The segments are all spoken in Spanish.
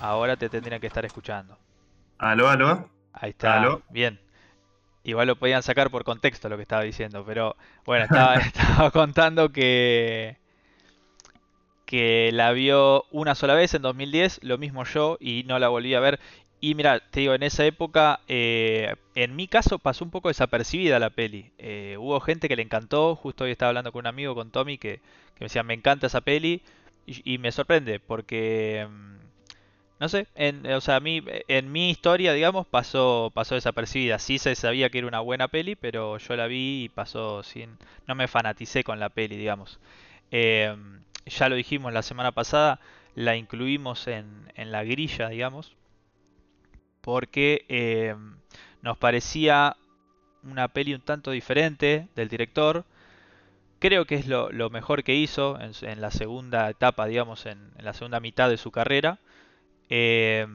Ahora te tendrían que estar escuchando. Aló, aló. Ahí está. Bien. Igual lo podían sacar por contexto lo que estaba diciendo, pero bueno, estaba, estaba contando que que la vio una sola vez en 2010, lo mismo yo, y no la volví a ver. Y mira, te digo, en esa época, eh, en mi caso pasó un poco desapercibida la peli. Eh, hubo gente que le encantó, justo hoy estaba hablando con un amigo, con Tommy, que, que me decía, me encanta esa peli, y, me sorprende, porque, mm, no sé, en, o sea, a mí, en mi historia, digamos, pasó, pasó desapercibida. Sí se sabía que era una buena peli, pero yo la vi y pasó sin... No me fanaticé con la peli, digamos. Eh, ya lo dijimos la semana pasada, la incluimos en, en la grilla, digamos porque eh, nos parecía una peli un tanto diferente del director. Creo que es lo, mejor que hizo en, la segunda etapa, digamos, en, la segunda mitad de su carrera. Eh,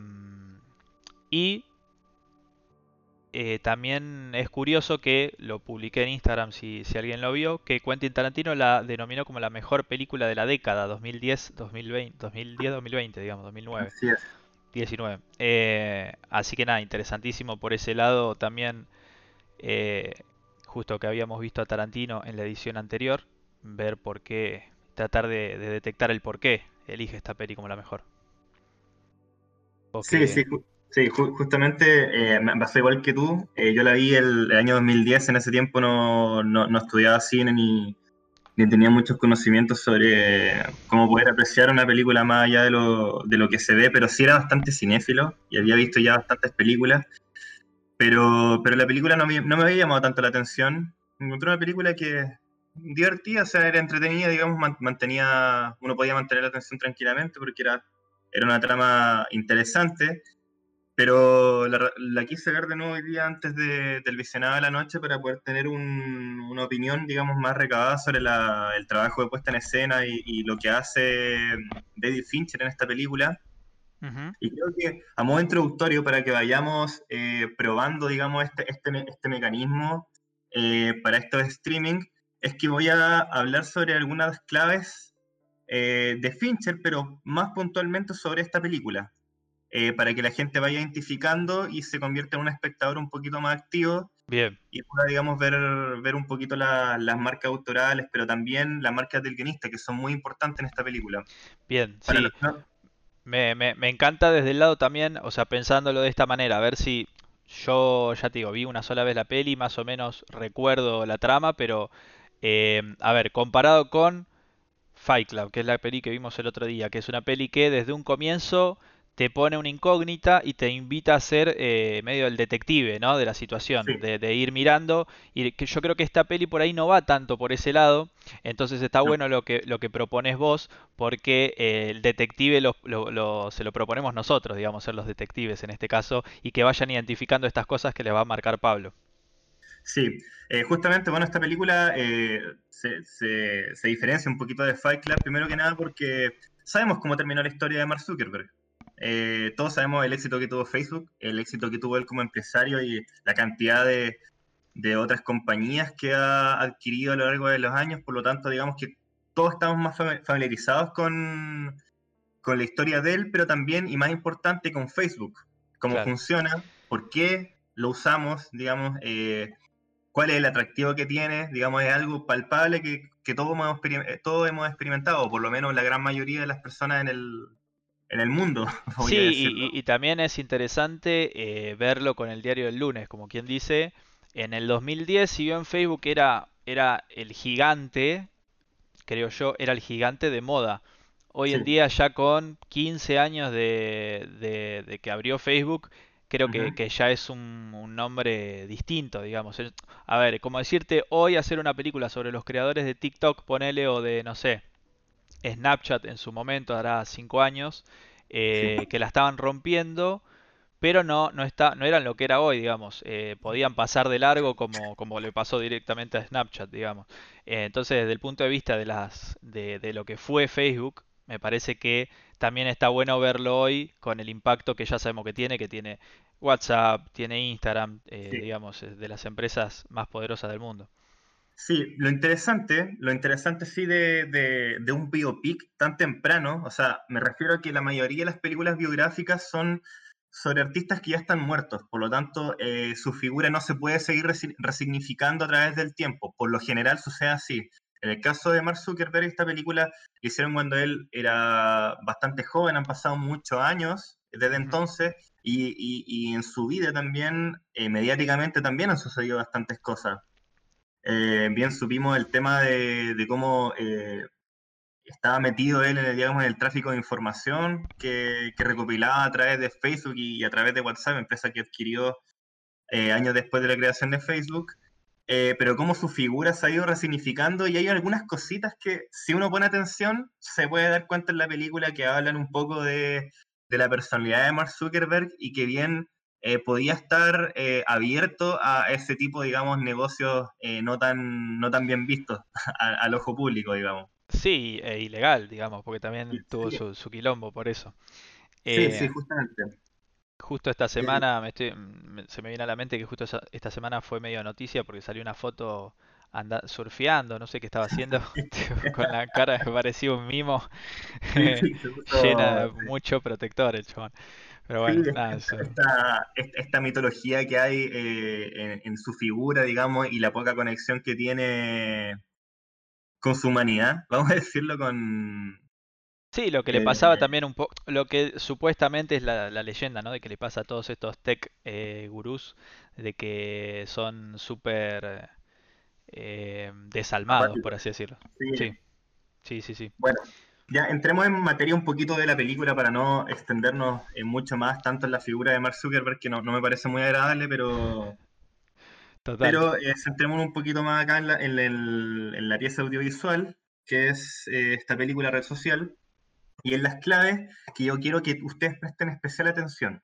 y eh, también es curioso que lo publiqué en Instagram si, alguien lo vio, que Quentin Tarantino la denominó como la mejor película de la década, 2010-2020, 2010-2020, digamos, 2009. 19. Eh, así que nada, interesantísimo por ese lado también, eh, justo que habíamos visto a Tarantino en la edición anterior, ver por qué, tratar de, detectar el por qué elige esta peli como la mejor. Sí, sí, sí justamente eh, me pasó igual que tú. yo la vi el, el, año 2010, en ese tiempo no, no, no estudiaba cine ni, ni tenía muchos conocimientos sobre cómo poder apreciar una película más allá de lo, de lo que se ve, pero sí era bastante cinéfilo y había visto ya bastantes películas, pero, pero la película no me, no me había llamado tanto la atención. Encontré una película que divertida, o sea, era entretenida, digamos, mantenía, uno podía mantener la atención tranquilamente porque era, era una trama interesante pero la, quise ver de nuevo hoy día antes de, del visionado de la noche para poder tener una opinión, digamos, más recabada sobre el trabajo de puesta en escena y, lo que hace David Fincher en esta película. Y creo que a modo introductorio, para que vayamos eh, probando, digamos, este, este, este mecanismo eh, para esto de streaming, es que voy a hablar sobre algunas claves eh, de Fincher, pero más puntualmente sobre esta película. Eh, para que la gente vaya identificando y se convierta en un espectador un poquito más activo. Bien. Y pueda, digamos, ver, ver un poquito las marcas autorales, pero también las marcas del guionista, que son muy importantes en esta película. Bien, sí. me, me, me, encanta desde el lado también, o sea, pensándolo de esta manera, a ver si yo, ya te digo, vi una sola vez la peli, más o menos recuerdo la trama, pero, eh, a ver, comparado con Fight Club, que es la peli que vimos el otro día, que es una peli que desde un comienzo te pone una incógnita y te invita a ser eh, medio el detective, ¿no? De la situación, de, ir mirando. Y que yo creo que esta peli por ahí no va tanto por ese lado. Entonces está bueno lo que, lo que propones vos, porque eh, el detective se lo proponemos nosotros, digamos, ser los detectives en este caso, y que vayan identificando estas cosas que les va a marcar Pablo. Sí, eh, justamente, bueno, esta película se, se diferencia un poquito de Fight Club, primero que nada porque sabemos cómo terminó la historia de Mark Zuckerberg. Eh, todos sabemos el éxito que tuvo Facebook, el éxito que tuvo él como empresario y la cantidad de, otras compañías que ha adquirido a lo largo de los años. Por lo tanto, digamos que todos estamos más familiarizados con, la historia de él, pero también, y más importante, con Facebook. Cómo funciona, por qué lo usamos, digamos, eh, cuál es el atractivo que tiene, digamos, es algo palpable que, que todos, hemos, todos hemos experimentado, o por lo menos la gran mayoría de las personas en el, en el mundo. Sí, y, también es interesante eh, verlo con el diario del lunes, como quien dice, en el 2010, si bien Facebook era, era el gigante, creo yo, era el gigante de moda. Hoy en día ya con 15 años de, de, que abrió Facebook, creo que, que, ya es un, un, nombre distinto, digamos. A ver, como decirte, hoy hacer una película sobre los creadores de TikTok, ponele, o de, no sé, Snapchat en su momento, hará 5 años, eh, que la estaban rompiendo, pero no, no, está, no eran lo que era hoy, digamos. Eh, podían pasar de largo como, como le pasó directamente a Snapchat, digamos. Eh, entonces, desde el punto de vista de, las, de, de, lo que fue Facebook, me parece que también está bueno verlo hoy con el impacto que ya sabemos que tiene, que tiene WhatsApp, tiene Instagram, digamos, de las empresas más poderosas del mundo. Sí, lo interesante, lo interesante sí de, de, un biopic tan temprano, o sea, me refiero a que la mayoría de las películas biográficas son sobre artistas que ya están muertos, por lo tanto eh, su figura no se puede seguir resignificando a través del tiempo, por lo general sucede así. En el caso de Mark Zuckerberg, esta película la hicieron cuando él era bastante joven, han pasado muchos años desde entonces, y, y, en su vida también, eh, mediáticamente también han sucedido bastantes cosas. Eh, bien supimos el tema de, cómo eh, estaba metido él en el, digamos, en el tráfico de información que, recopilaba a través de Facebook y, a través de WhatsApp, empresa que adquirió eh, años después de la creación de Facebook. Pero cómo su figura se ha ido resignificando y hay algunas cositas que si uno pone atención se puede dar cuenta en la película que hablan un poco de, de la personalidad de Mark Zuckerberg y que bien eh, podía estar eh, abierto a ese tipo, digamos, negocios eh, no, tan, no tan bien vistos al ojo público, digamos. Sí, e ilegal, digamos, porque también tuvo su, quilombo por eso. sí, sí, justamente. Justo esta semana me estoy, se me viene a la mente que justo esta semana fue medio noticia porque salió una foto anda, surfeando, no sé qué estaba haciendo, con la cara que parecía un mimo, llena de mucho protector el chabón. Pero bueno, esta, mitología que hay eh, en, su figura, digamos, y la poca conexión que tiene con su humanidad, vamos a decirlo con... Sí, lo que le pasaba eh, también un poco, lo que supuestamente es la, leyenda, ¿no? De que le pasa a todos estos tech eh, gurús, de que son súper eh, desalmados, por así decirlo. Sí. sí, sí, sí. Bueno, ya entremos en materia un poquito de la película para no extendernos mucho más tanto en la figura de Mark Zuckerberg, que no, me parece muy agradable, pero... Pero eh, centrémonos un poquito más acá en la, pieza audiovisual, que es eh, esta película Red Social, y en las claves que yo quiero que ustedes presten especial atención.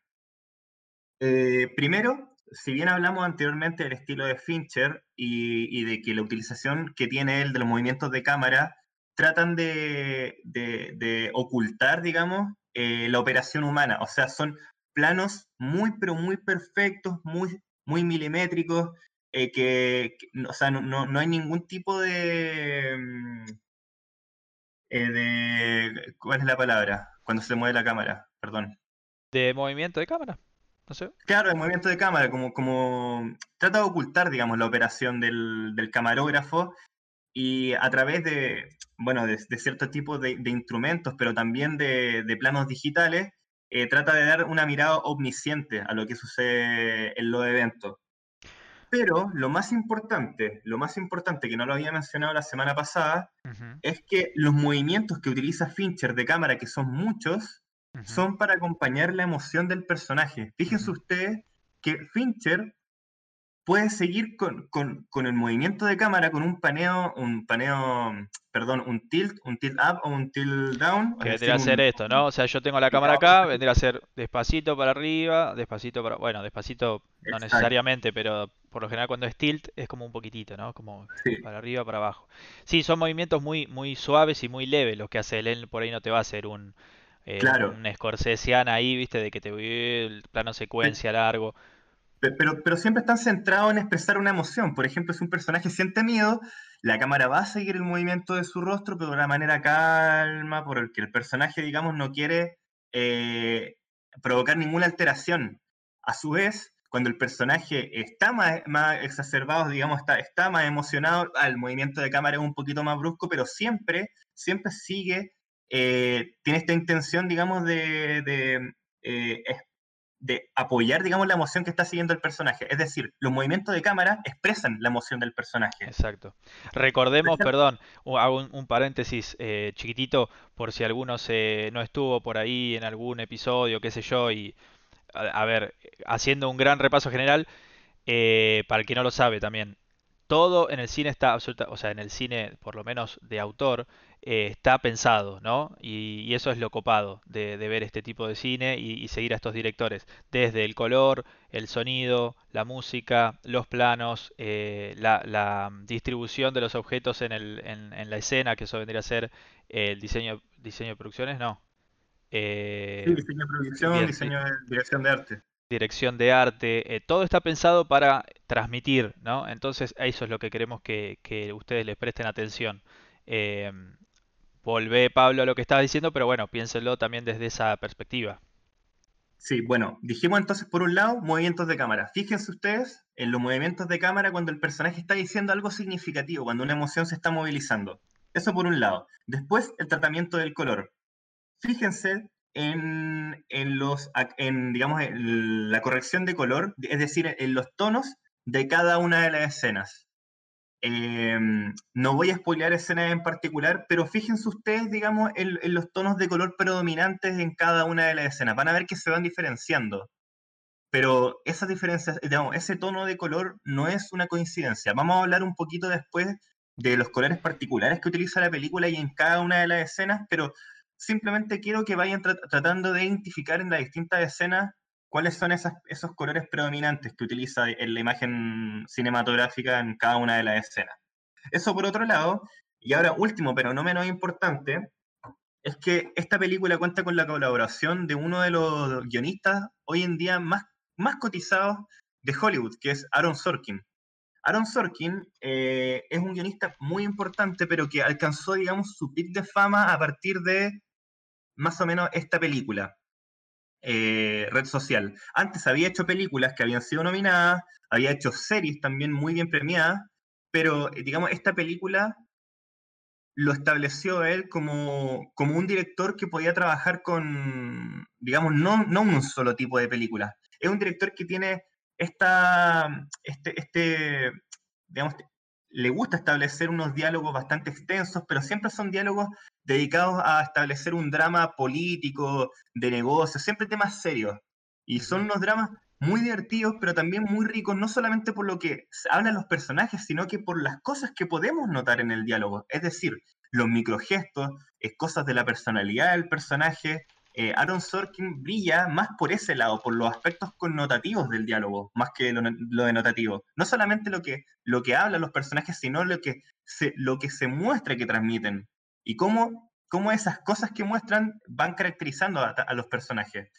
Eh, primero, si bien hablamos anteriormente del estilo de Fincher y, de que la utilización que tiene él de los movimientos de cámara tratan de, ocultar, digamos, eh, la operación humana. O sea, son planos muy, pero muy perfectos, muy, muy milimétricos, eh, que, o sea, no, hay ningún tipo de, mm, eh, de... ¿Cuál es la palabra? Cuando se mueve la cámara, perdón. ¿De movimiento de cámara? No sé. Claro, el movimiento de cámara, como, como trata de ocultar, digamos, la operación del, del camarógrafo y a través de, bueno, de, ciertos tipos de, instrumentos, pero también de, planos digitales, eh, trata de dar una mirada omnisciente a lo que sucede en los eventos. Pero lo más importante, lo más importante que no lo había mencionado la semana pasada, es que los movimientos que utiliza Fincher de cámara, que son muchos, son para acompañar la emoción del personaje. Fíjense ustedes que Fincher puede seguir con, el movimiento de cámara con un paneo, un paneo, perdón, un tilt, un tilt up o un tilt down. Que vendría a ser esto, ¿no? O sea, yo tengo la cámara acá, vendría a ser despacito para arriba, despacito para, bueno, despacito no necesariamente, pero por lo general cuando es tilt es como un poquitito, ¿no? Como para arriba, para abajo. Sí, son movimientos muy, muy suaves y muy leves los que hace él, por ahí no te va a hacer un... Eh, un ahí, viste, de que te el plano secuencia largo. Pero, pero siempre están centrados en expresar una emoción. Por ejemplo, si un personaje siente miedo, la cámara va a seguir el movimiento de su rostro, pero de una manera calma, porque el personaje, digamos, no quiere eh, provocar ninguna alteración. A su vez, cuando el personaje está más, más exacerbado, digamos, está, está más emocionado, el movimiento de cámara es un poquito más brusco, pero siempre, siempre sigue, eh, tiene esta intención, digamos, de, de eh, de apoyar, digamos, la emoción que está siguiendo el personaje. Es decir, los movimientos de cámara expresan la emoción del personaje. Exacto. Recordemos, perdón, hago un, paréntesis eh, chiquitito por si alguno se, no estuvo por ahí en algún episodio, qué sé yo, y a, ver, haciendo un gran repaso general, eh, para el que no lo sabe también, todo en el cine está absoluta, o sea, en el cine, por lo menos de autor, eh, está pensado, ¿no? Y, eso es lo copado de, ver este tipo de cine y, seguir a estos directores. Desde el color, el sonido, la música, los planos, eh, la, distribución de los objetos en, el, en, la escena, que eso vendría a ser el diseño, diseño de producciones, no. Eh, sí, diseño de producción, diseño de dirección de arte. Dirección de arte, eh, todo está pensado para transmitir, ¿no? Entonces, eso es lo que queremos que, ustedes les presten atención. Eh, volvé, Pablo, a lo que estabas diciendo, pero bueno, piénsenlo también desde esa perspectiva. Sí, bueno, dijimos entonces por un lado movimientos de cámara. Fíjense ustedes en los movimientos de cámara cuando el personaje está diciendo algo significativo, cuando una emoción se está movilizando. Eso por un lado. Después, el tratamiento del color. Fíjense en, los, en, digamos, la corrección de color, es decir, en los tonos de cada una de las escenas. Em, no voy a spoilear escenas en particular, pero fíjense ustedes, digamos, en, los tonos de color predominantes en cada una de las escenas. Van a ver que se van diferenciando. Pero esas diferencias, digamos, ese tono de color no es una coincidencia. Vamos a hablar un poquito después de los colores particulares que utiliza la película y en cada una de las escenas, pero simplemente quiero que vayan tratando de identificar en las distintas escenas cuáles son esos colores predominantes que utiliza en la imagen cinematográfica en cada una de las escenas. Eso por otro lado, y ahora último, pero no menos importante, es que esta película cuenta con la colaboración de uno de los guionistas hoy en día más, más cotizados de Hollywood, que es Aaron Sorkin. Aaron Sorkin eh, es un guionista muy importante, pero que alcanzó, digamos, su pic de fama a partir de más o menos esta película. Eh, red social. Antes había hecho películas que habían sido nominadas, había hecho series también muy bien premiadas, pero eh, digamos, esta película lo estableció él como, como un director que podía trabajar con, digamos, no, no un solo tipo de películas. Es un director que tiene esta, este, este, digamos, le gusta establecer unos diálogos bastante extensos, pero siempre son diálogos dedicados a establecer un drama político, de negocio, siempre temas serios. Y son unos dramas muy divertidos, pero también muy ricos, no solamente por lo que hablan los personajes, sino que por las cosas que podemos notar en el diálogo. Es decir, los microgestos, cosas de la personalidad del personaje, eh, Aaron Sorkin brilla más por ese lado, por los aspectos connotativos del diálogo, más que lo, denotativo. No solamente lo que, lo que hablan los personajes, sino lo que se, lo que se muestra que transmiten. Y cómo, cómo esas cosas que muestran van caracterizando a, los personajes.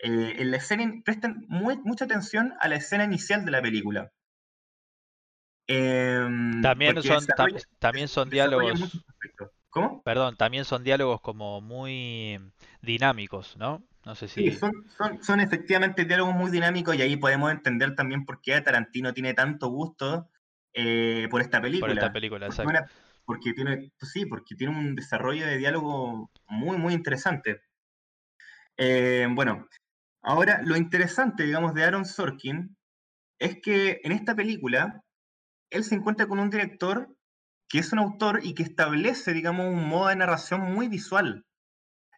Eh, en la escena, presten mucha atención a la escena inicial de la película. Em, también, son, también son diálogos. ¿Cómo? Perdón, también son diálogos como muy dinámicos, ¿no? No sé si... Sí, son, son, son, efectivamente diálogos muy dinámicos y ahí podemos entender también por qué Tarantino tiene tanto gusto eh, por esta película. Por esta película, exacto. porque tiene, pues sí, porque tiene un desarrollo de diálogo muy, muy interesante. Eh, bueno, ahora lo interesante, digamos, de Aaron Sorkin es que en esta película él se encuentra con un director que es un autor y que establece, digamos, un modo de narración muy visual.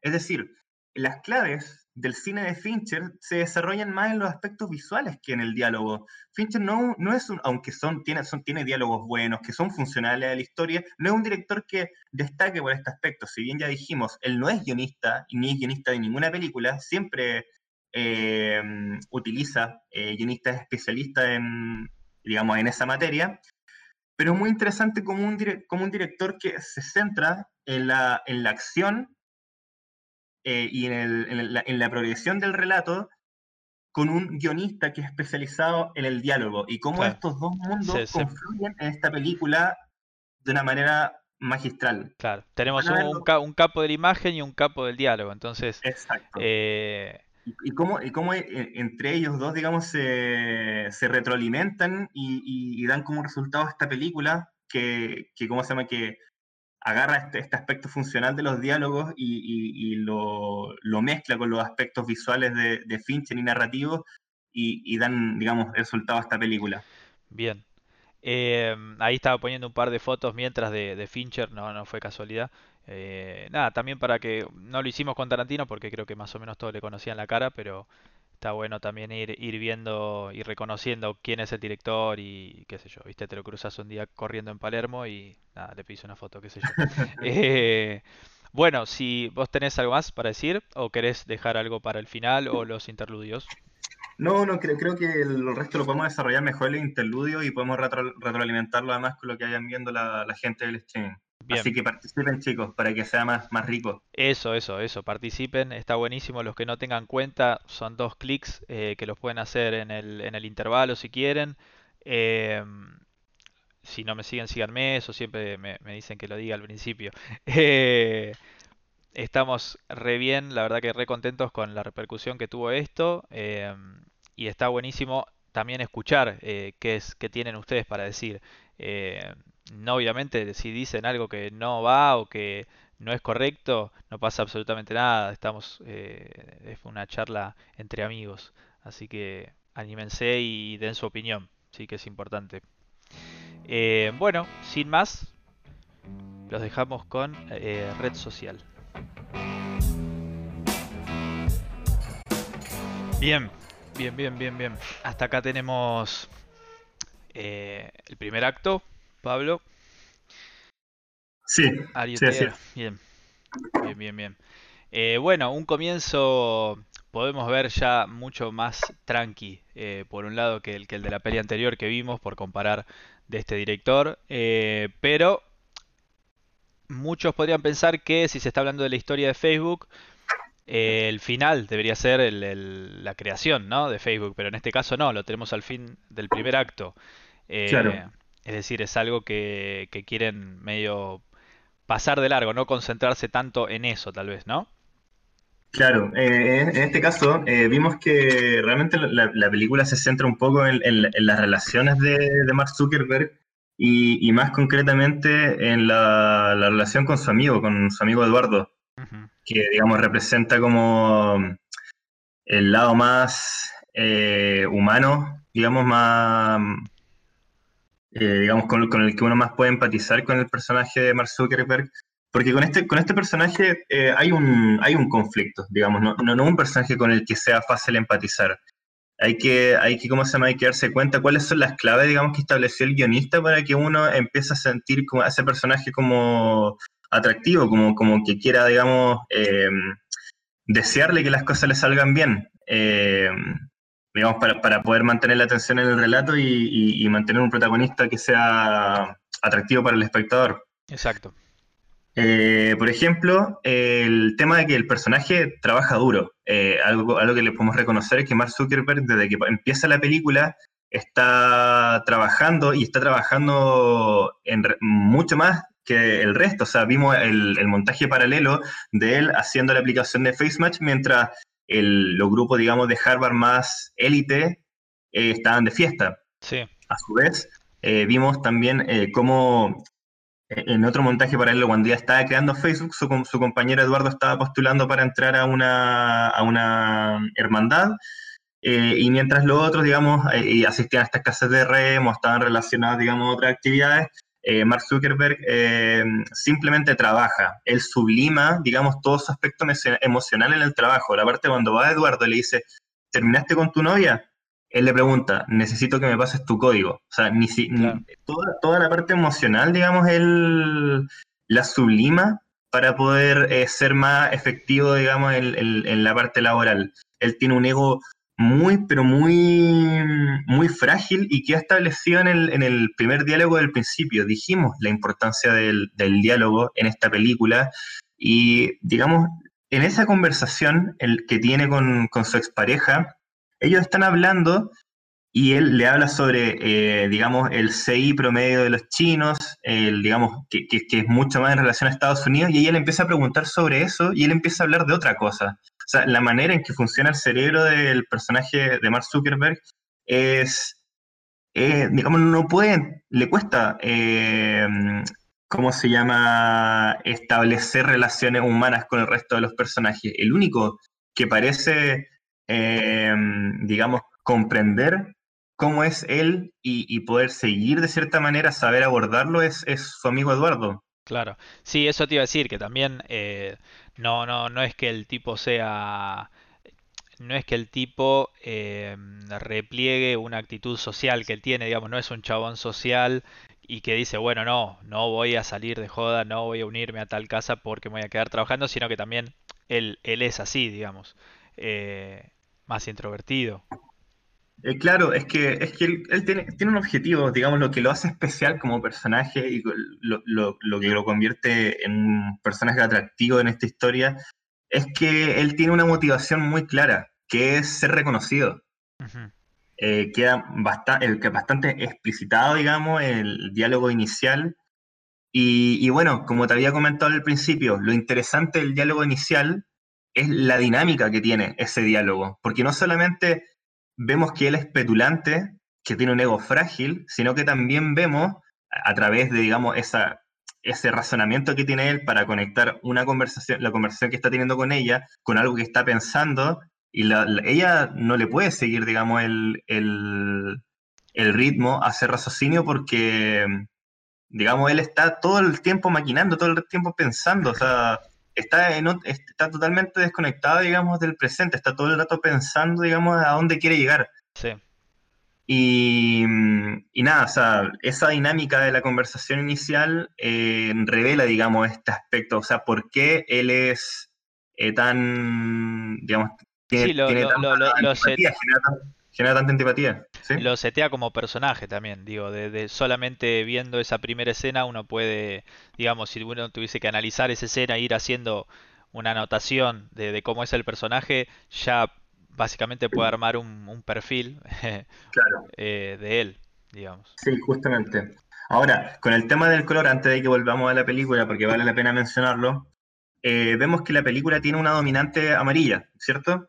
Es decir, las claves del cine de Fincher se desarrollan más en los aspectos visuales que en el diálogo. Fincher no, no es un, aunque son, tiene, tiene diálogos buenos, que son funcionales a la historia, no es un director que destaque por este aspecto. Si bien ya dijimos, él no es guionista, ni es guionista de ninguna película, siempre eh, utiliza eh, guionistas especialistas en, digamos, en esa materia pero es muy interesante como un, como un director que se centra en la, en la acción eh, y en, el, en, la, en, la, progresión del relato con un guionista que es especializado en el diálogo y cómo estos dos mundos confluyen en esta película de una manera magistral. Claro, tenemos un, un, capo de la imagen y un capo del diálogo, entonces Exacto. Eh, y, cómo, y cómo eh, entre ellos dos, digamos, se, se retroalimentan y, dan como resultado esta película que, que ¿cómo se llama? Que agarra este, este aspecto funcional de los diálogos y, lo, mezcla con los aspectos visuales de, de Fincher y narrativos y, dan, digamos, el resultado a esta película. Bien. Eh, ahí estaba poniendo un par de fotos mientras de, de Fincher, no, no fue casualidad. Eh, nada, también para que no lo hicimos con Tarantino porque creo que más o menos todos le conocían la cara, pero está bueno también ir, ir viendo y reconociendo quién es el director y qué sé yo, viste, te lo cruzas un día corriendo en Palermo y nada, le pides una foto, qué sé yo. Eh, bueno, si vos tenés algo más para decir o querés dejar algo para el final o los interludios. No, no, creo, creo que el resto lo podemos desarrollar mejor el interludio y podemos retroalimentarlo además con lo que vayan viendo la, la gente del streaming. Así que participen chicos para que sea más, más rico. Eso, eso, eso, participen, está buenísimo. Los que no tengan cuenta son dos clics eh, que los pueden hacer en el, en el intervalo si quieren. Em, si no me siguen, síganme, eso siempre me, dicen que lo diga al principio. Eh, estamos re bien, la verdad que re contentos con la repercusión que tuvo esto. Em, y está buenísimo también escuchar eh, qué, es, qué tienen ustedes para decir. Eh, no, obviamente, si dicen algo que no va o que no es correcto, no pasa absolutamente nada. Estamos, eh, es una charla entre amigos. Así que anímense y den su opinión. Sí que es importante. bueno, sin más, los dejamos con red social. Bien, Bien, bien, bien, bien. Hasta acá tenemos eh, el primer acto, Pablo. Sí. Bien, bien, bien, bien. Eh, bueno, un comienzo podemos ver ya mucho más tranqui, eh, por un lado, que el, que el de la peli anterior que vimos, por comparar de este director, pero muchos podrían pensar que si se está hablando de la historia de Facebook, el final debería ser la creación ¿no? de Facebook, pero en este caso no, lo tenemos al fin del primer acto. Eh, es decir, es algo que, quieren medio pasar de largo, no concentrarse tanto en eso, tal vez, ¿no? Claro, eh, en este caso eh, vimos que realmente la, película se centra un poco en, las relaciones de, Mark Zuckerberg y, más concretamente en la, relación con su amigo, con su amigo Eduardo que digamos representa como el lado más eh, humano, digamos, más, eh, digamos, con, el que uno más puede empatizar con el personaje de Mark Zuckerberg, porque con este, con este personaje eh, hay, un, hay un conflicto, digamos, no, no, un personaje con el que sea fácil empatizar. Hay que, hay que, ¿cómo se llama? Hay que darse cuenta cuáles son las claves, digamos, que estableció el guionista para que uno empiece a sentir como a ese personaje como atractivo, como, como que quiera, digamos, eh, desearle que las cosas le salgan bien, eh, digamos, para, poder mantener la atención en el relato y, mantener un protagonista que sea atractivo para el espectador. Exacto. Eh, por ejemplo, el tema de que el personaje trabaja duro. algo, algo que le podemos reconocer es que Mark Zuckerberg, desde que empieza la película, está trabajando y está trabajando en mucho más que el resto. O sea, vimos el, montaje paralelo de él haciendo la aplicación de FaceMatch mientras el, los grupos, digamos, de Harvard más élite eh, estaban de fiesta. Sí. A su vez, eh, vimos también eh, cómo en otro montaje paralelo, cuando ya estaba creando Facebook, su, su, compañero Eduardo estaba postulando para entrar a una, a una hermandad. y mientras los otros, digamos, asistían a estas casas de remo, estaban relacionados, digamos, a otras actividades, eh, Mark Zuckerberg eh, simplemente trabaja, él sublima, digamos, todo su aspecto emocional en el trabajo. La parte cuando va a Eduardo le dice, ¿terminaste con tu novia? Él le pregunta, necesito que me pases tu código. O sea, ni si, toda, la parte emocional, digamos, él la sublima para poder eh, ser más efectivo, digamos, en la parte laboral. Él tiene un ego muy, pero muy, muy frágil y que ha establecido en el, en el primer diálogo del principio. Dijimos la importancia del, diálogo en esta película y, digamos, en esa conversación el que tiene con, su expareja, ellos están hablando y él le habla sobre, eh, digamos, el CI promedio de los chinos, el, digamos, que, que, es mucho más en relación a Estados Unidos, y ella le empieza a preguntar sobre eso y él empieza a hablar de otra cosa. La manera en que funciona el cerebro del personaje de Mark Zuckerberg es, eh, digamos, no puede, le cuesta, eh, ¿cómo se llama?, establecer relaciones humanas con el resto de los personajes. El único que parece, eh, digamos, comprender cómo es él y, poder seguir de cierta manera, saber abordarlo, es, es, su amigo Eduardo. Claro, sí, eso te iba a decir, que también no, no, no es que el tipo sea... No es que el tipo eh, repliegue una actitud social que él tiene, digamos, no es un chabón social y que dice, bueno, no, no voy a salir de joda, no voy a unirme a tal casa porque me voy a quedar trabajando, sino que también él, él es así, digamos, eh, más introvertido. Eh, claro, es que, es que él, tiene, tiene, un objetivo, digamos, lo que lo hace especial como personaje y lo, lo, lo, que lo convierte en un personaje atractivo en esta historia, es que él tiene una motivación muy clara, que es ser reconocido. Eh, queda bastante, el, bastante explicitado, digamos, el diálogo inicial. Y, y bueno, como te había comentado al principio, lo interesante del diálogo inicial es la dinámica que tiene ese diálogo, porque no solamente vemos que él es petulante, que tiene un ego frágil, sino que también vemos a través de, digamos, esa, ese razonamiento que tiene él para conectar una conversación, la conversación que está teniendo con ella, con algo que está pensando, y ella no le puede seguir, digamos, el, el, el ritmo, hacer raciocinio, porque, digamos, él está todo el tiempo maquinando, todo el tiempo pensando, o sea, está, en, está totalmente desconectado, digamos, del presente, está todo el rato pensando, digamos, a dónde quiere llegar. Sí. Y, y nada, o sea, esa dinámica de la conversación inicial eh, revela, digamos, este aspecto, o sea, por qué él es eh, tan, digamos, tiene, lo, tiene lo, lo, antipatía, genera, genera, tanta antipatía. ¿Sí? Lo setea como personaje también, digo, de, de, solamente viendo esa primera escena uno puede, digamos, si uno tuviese que analizar esa escena, ir haciendo una anotación de, de cómo es el personaje, ya básicamente puede armar un, un perfil claro. eh, de él, digamos. Sí, justamente. Ahora, con el tema del color, antes de que volvamos a la película, porque vale la pena mencionarlo, eh, vemos que la película tiene una dominante amarilla, ¿cierto?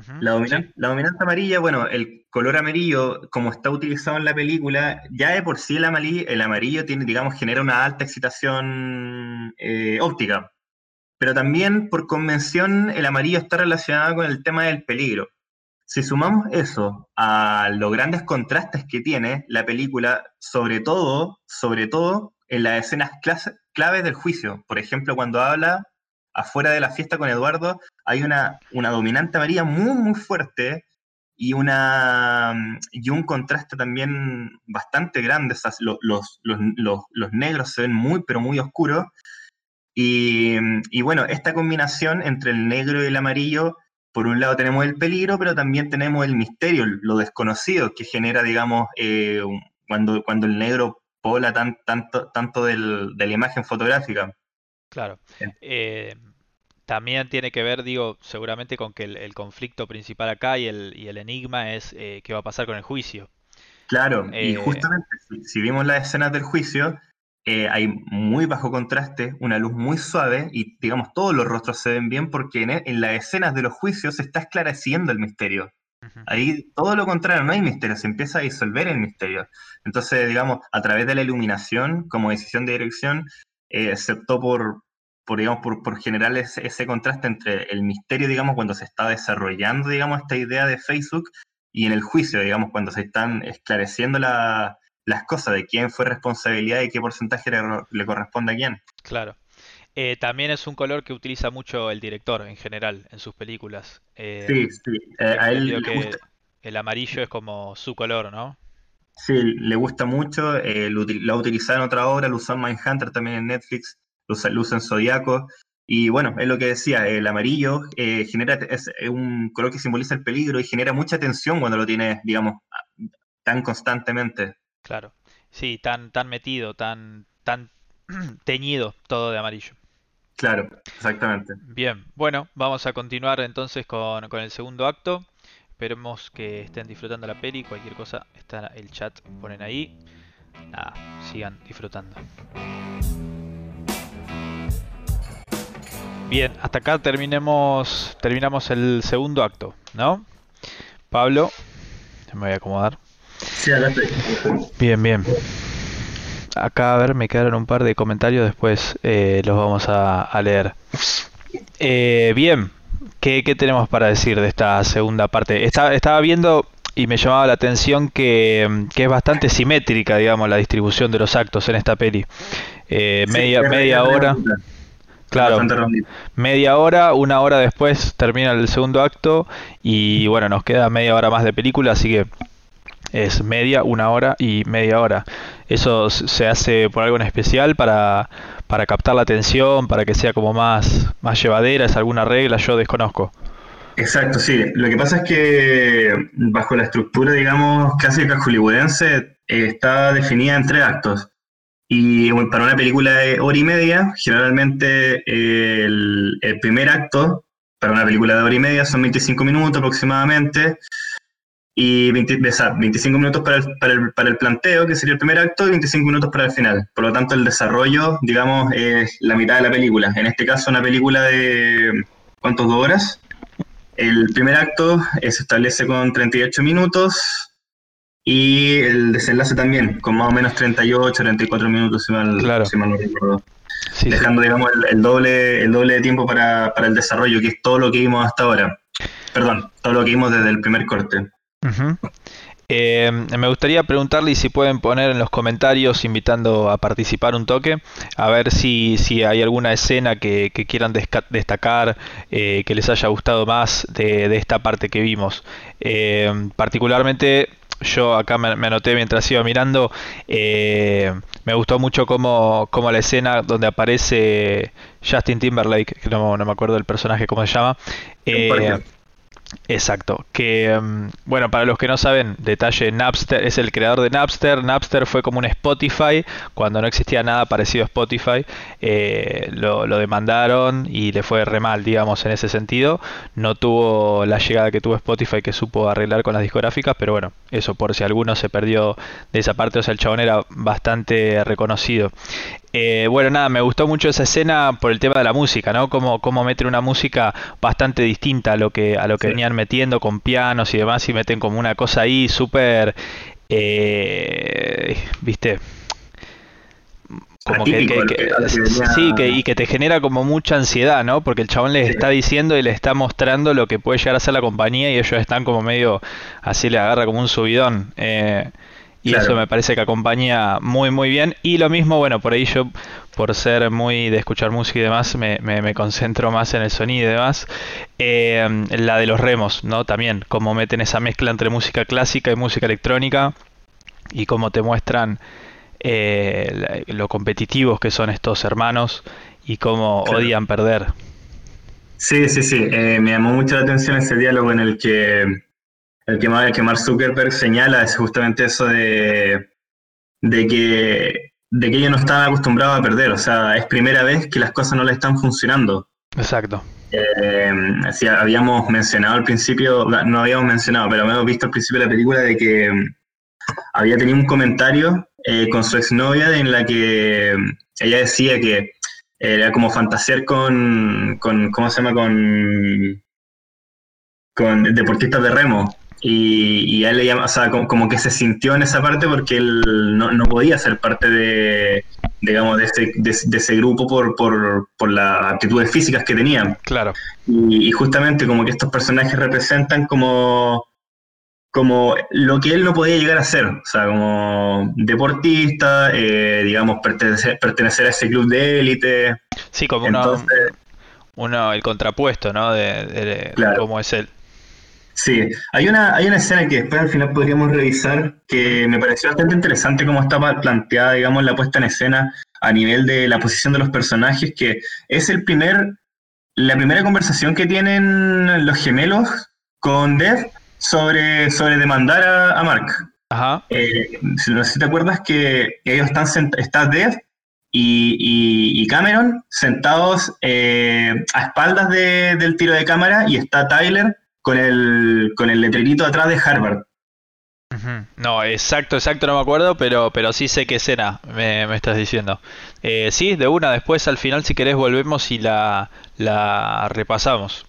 -huh, la, dominante, sí. la, dominante, amarilla, bueno, el color amarillo, como está utilizado en la película, ya de por sí el amarillo, el amarillo tiene, digamos, genera una alta excitación eh, óptica. Pero también, por convención, el amarillo está relacionado con el tema del peligro. Si sumamos eso a los grandes contrastes que tiene la película, sobre todo, sobre todo en las escenas claves del juicio. Por ejemplo, cuando habla afuera de la fiesta con Eduardo, hay una, una dominante amarilla muy, muy fuerte y, una, y un contraste también bastante grande. Los, los, los, negros se ven muy, pero muy oscuros. Y, y, bueno, esta combinación entre el negro y el amarillo, por un lado tenemos el peligro, pero también tenemos el misterio, lo desconocido que genera, digamos, eh, cuando, cuando el negro pobla tan, tanto, tanto del, de la imagen fotográfica. Claro. Eh, también tiene que ver, digo, seguramente con que el, el conflicto principal acá y el, y el enigma es eh, qué va a pasar con el juicio. Claro, y justamente si, si, vimos las escenas del juicio, eh, hay muy bajo contraste, una luz muy suave y digamos todos los rostros se ven bien porque en, en las escenas de los juicios se está esclareciendo el misterio. Ahí todo lo contrario, no hay misterio, se empieza a disolver el misterio. Entonces, digamos, a través de la iluminación, como decisión de dirección, eh, se optó por, por, digamos, por, por generar ese, ese, contraste entre el misterio, digamos, cuando se está desarrollando, digamos, esta idea de Facebook y en el juicio, digamos, cuando se están esclareciendo la, las cosas de quién fue responsabilidad y qué porcentaje le, le corresponde a quién. Claro. Eh, también es un color que utiliza mucho el director en general en sus películas. Eh, sí, sí. Eh, a él le gusta. El amarillo es como su color, ¿no? Sí, le gusta mucho. lo, lo, ha utilizado en otra obra, lo usó en Mindhunter también en Netflix, lo usa, lo usa en Zodíaco. Y bueno, es lo que decía, el amarillo genera es un color que simboliza el peligro y genera mucha tensión cuando lo tienes, digamos, tan constantemente. Claro, sí, tan, tan metido, tan, tan teñido todo de amarillo. Claro, exactamente. Bien, bueno, vamos a continuar entonces con, con, el segundo acto. Esperemos que estén disfrutando la peli. Cualquier cosa está el chat, ponen ahí. Nada, sigan disfrutando. Bien, hasta acá terminemos, terminamos el segundo acto, ¿no? Pablo, me voy a acomodar. Sí, adelante. Bien, bien. Acá, a ver, me quedaron un par de comentarios, después eh, los vamos a, a leer. Eh, bien, ¿Qué, ¿qué, tenemos para decir de esta segunda parte? Estaba, estaba viendo y me llamaba la atención que, que, es bastante simétrica, digamos, la distribución de los actos en esta peli. Eh, sí, media, media hora. Claro, media hora, una hora después termina el segundo acto y bueno, nos queda media hora más de película, así que es media, una hora y media hora. Eso se hace por algo en especial para, para captar la atención, para que sea como más, más llevadera, es alguna regla, yo desconozco. Exacto, sí. Lo que pasa es que bajo la estructura, digamos, clásica hollywoodense, eh, está definida en tres actos. Y para una película de hora y media, generalmente eh, el, primer acto, para una película de hora y media, son 25 minutos aproximadamente. Y 25 minutos para el, para, el, para el planteo, que sería el primer acto, y 25 minutos para el final. Por lo tanto, el desarrollo, digamos, es la mitad de la película. En este caso, una película de, ¿cuántos? ¿Dos horas? El primer acto se establece con 38 minutos, y el desenlace también, con más o menos 38, 34 minutos, si mal, si mal no recuerdo. Dejando, digamos, el, doble, el doble de tiempo para, el desarrollo, que es todo lo que vimos hasta ahora. Perdón, todo lo que vimos desde el primer corte. Eh, me gustaría preguntarle si pueden poner en los comentarios invitando a participar un toque, a ver si, si hay alguna escena que, quieran destacar, eh, que les haya gustado más de, esta parte que vimos. Eh, particularmente yo acá me, anoté mientras iba mirando, eh, me gustó mucho como, como, la escena donde aparece Justin Timberlake, que no, no me acuerdo del personaje cómo se llama. Exacto. Que, mm, bueno, para los que no saben, detalle, Napster es el creador de Napster. Napster fue como un Spotify, cuando no existía nada parecido a Spotify. Eh, lo, demandaron y le fue re mal, digamos, en ese sentido. No tuvo la llegada que tuvo Spotify que supo arreglar con las discográficas, pero bueno, eso por si alguno se perdió de esa parte, o sea, el chabón era bastante reconocido. Eh, bueno, nada, me gustó mucho esa escena por el tema de la música, ¿no? Como, como meten una música bastante distinta a lo que, a lo que venían metiendo con pianos y demás, y meten como una cosa ahí súper, eh, viste, como que, sí, que, y que te genera como mucha ansiedad, ¿no? Porque el chabón les está diciendo y le está mostrando lo que puede llegar a ser la compañía y ellos están como medio, así le agarra como un subidón. Eh, y eso me parece que acompaña muy muy bien. Y lo mismo, bueno, por ahí yo, por ser muy de escuchar música y demás, me, me, concentro más en el sonido y demás. Eh, la de los remos, ¿no? También, como meten esa mezcla entre música clásica y música electrónica. Y cómo te muestran eh, lo competitivos que son estos hermanos y cómo odian perder. Sí, sí, sí. Eh, me llamó mucho la atención ese diálogo en el que el que, que Mark Zuckerberg señala es justamente eso de, de, que, de que ellos no están acostumbrados a perder. O sea, es primera vez que las cosas no le están funcionando. Exacto. Eh, habíamos mencionado al principio, no habíamos mencionado, pero habíamos visto al principio de la película de que mm, había tenido un comentario eh, con su exnovia en la que mm, ella decía que era como fantasear con, con ¿cómo se llama? Con, con deportistas de remo. Y, él le llama, o sea, como, que se sintió en esa parte porque él no, no podía ser parte de, digamos, de ese, de, ese grupo por, por, por, las actitudes físicas que tenían. Claro. Y, justamente como que estos personajes representan como, como lo que él no podía llegar a ser, o sea, como deportista, eh, digamos, pertenecer, pertenecer a ese club de élite. Sí, como uno, el contrapuesto, ¿no? De, de cómo es él. Sí, hay una, hay una escena que después al final podríamos revisar que me pareció bastante interesante cómo estaba planteada, digamos, la puesta en escena a nivel de la posición de los personajes, que es el primer, la primera conversación que tienen los gemelos con Dev sobre, sobre demandar a, Mark. Ajá. Eh, no sé si te acuerdas que ellos están, está Dev y, Cameron sentados eh, a espaldas del tiro de cámara y está Tyler con el, con el letrerito atrás de Harvard. No, exacto, exacto, no me acuerdo, pero, pero sí sé qué escena me, me estás diciendo. Eh, sí, de una, después al final si querés volvemos y la, la repasamos.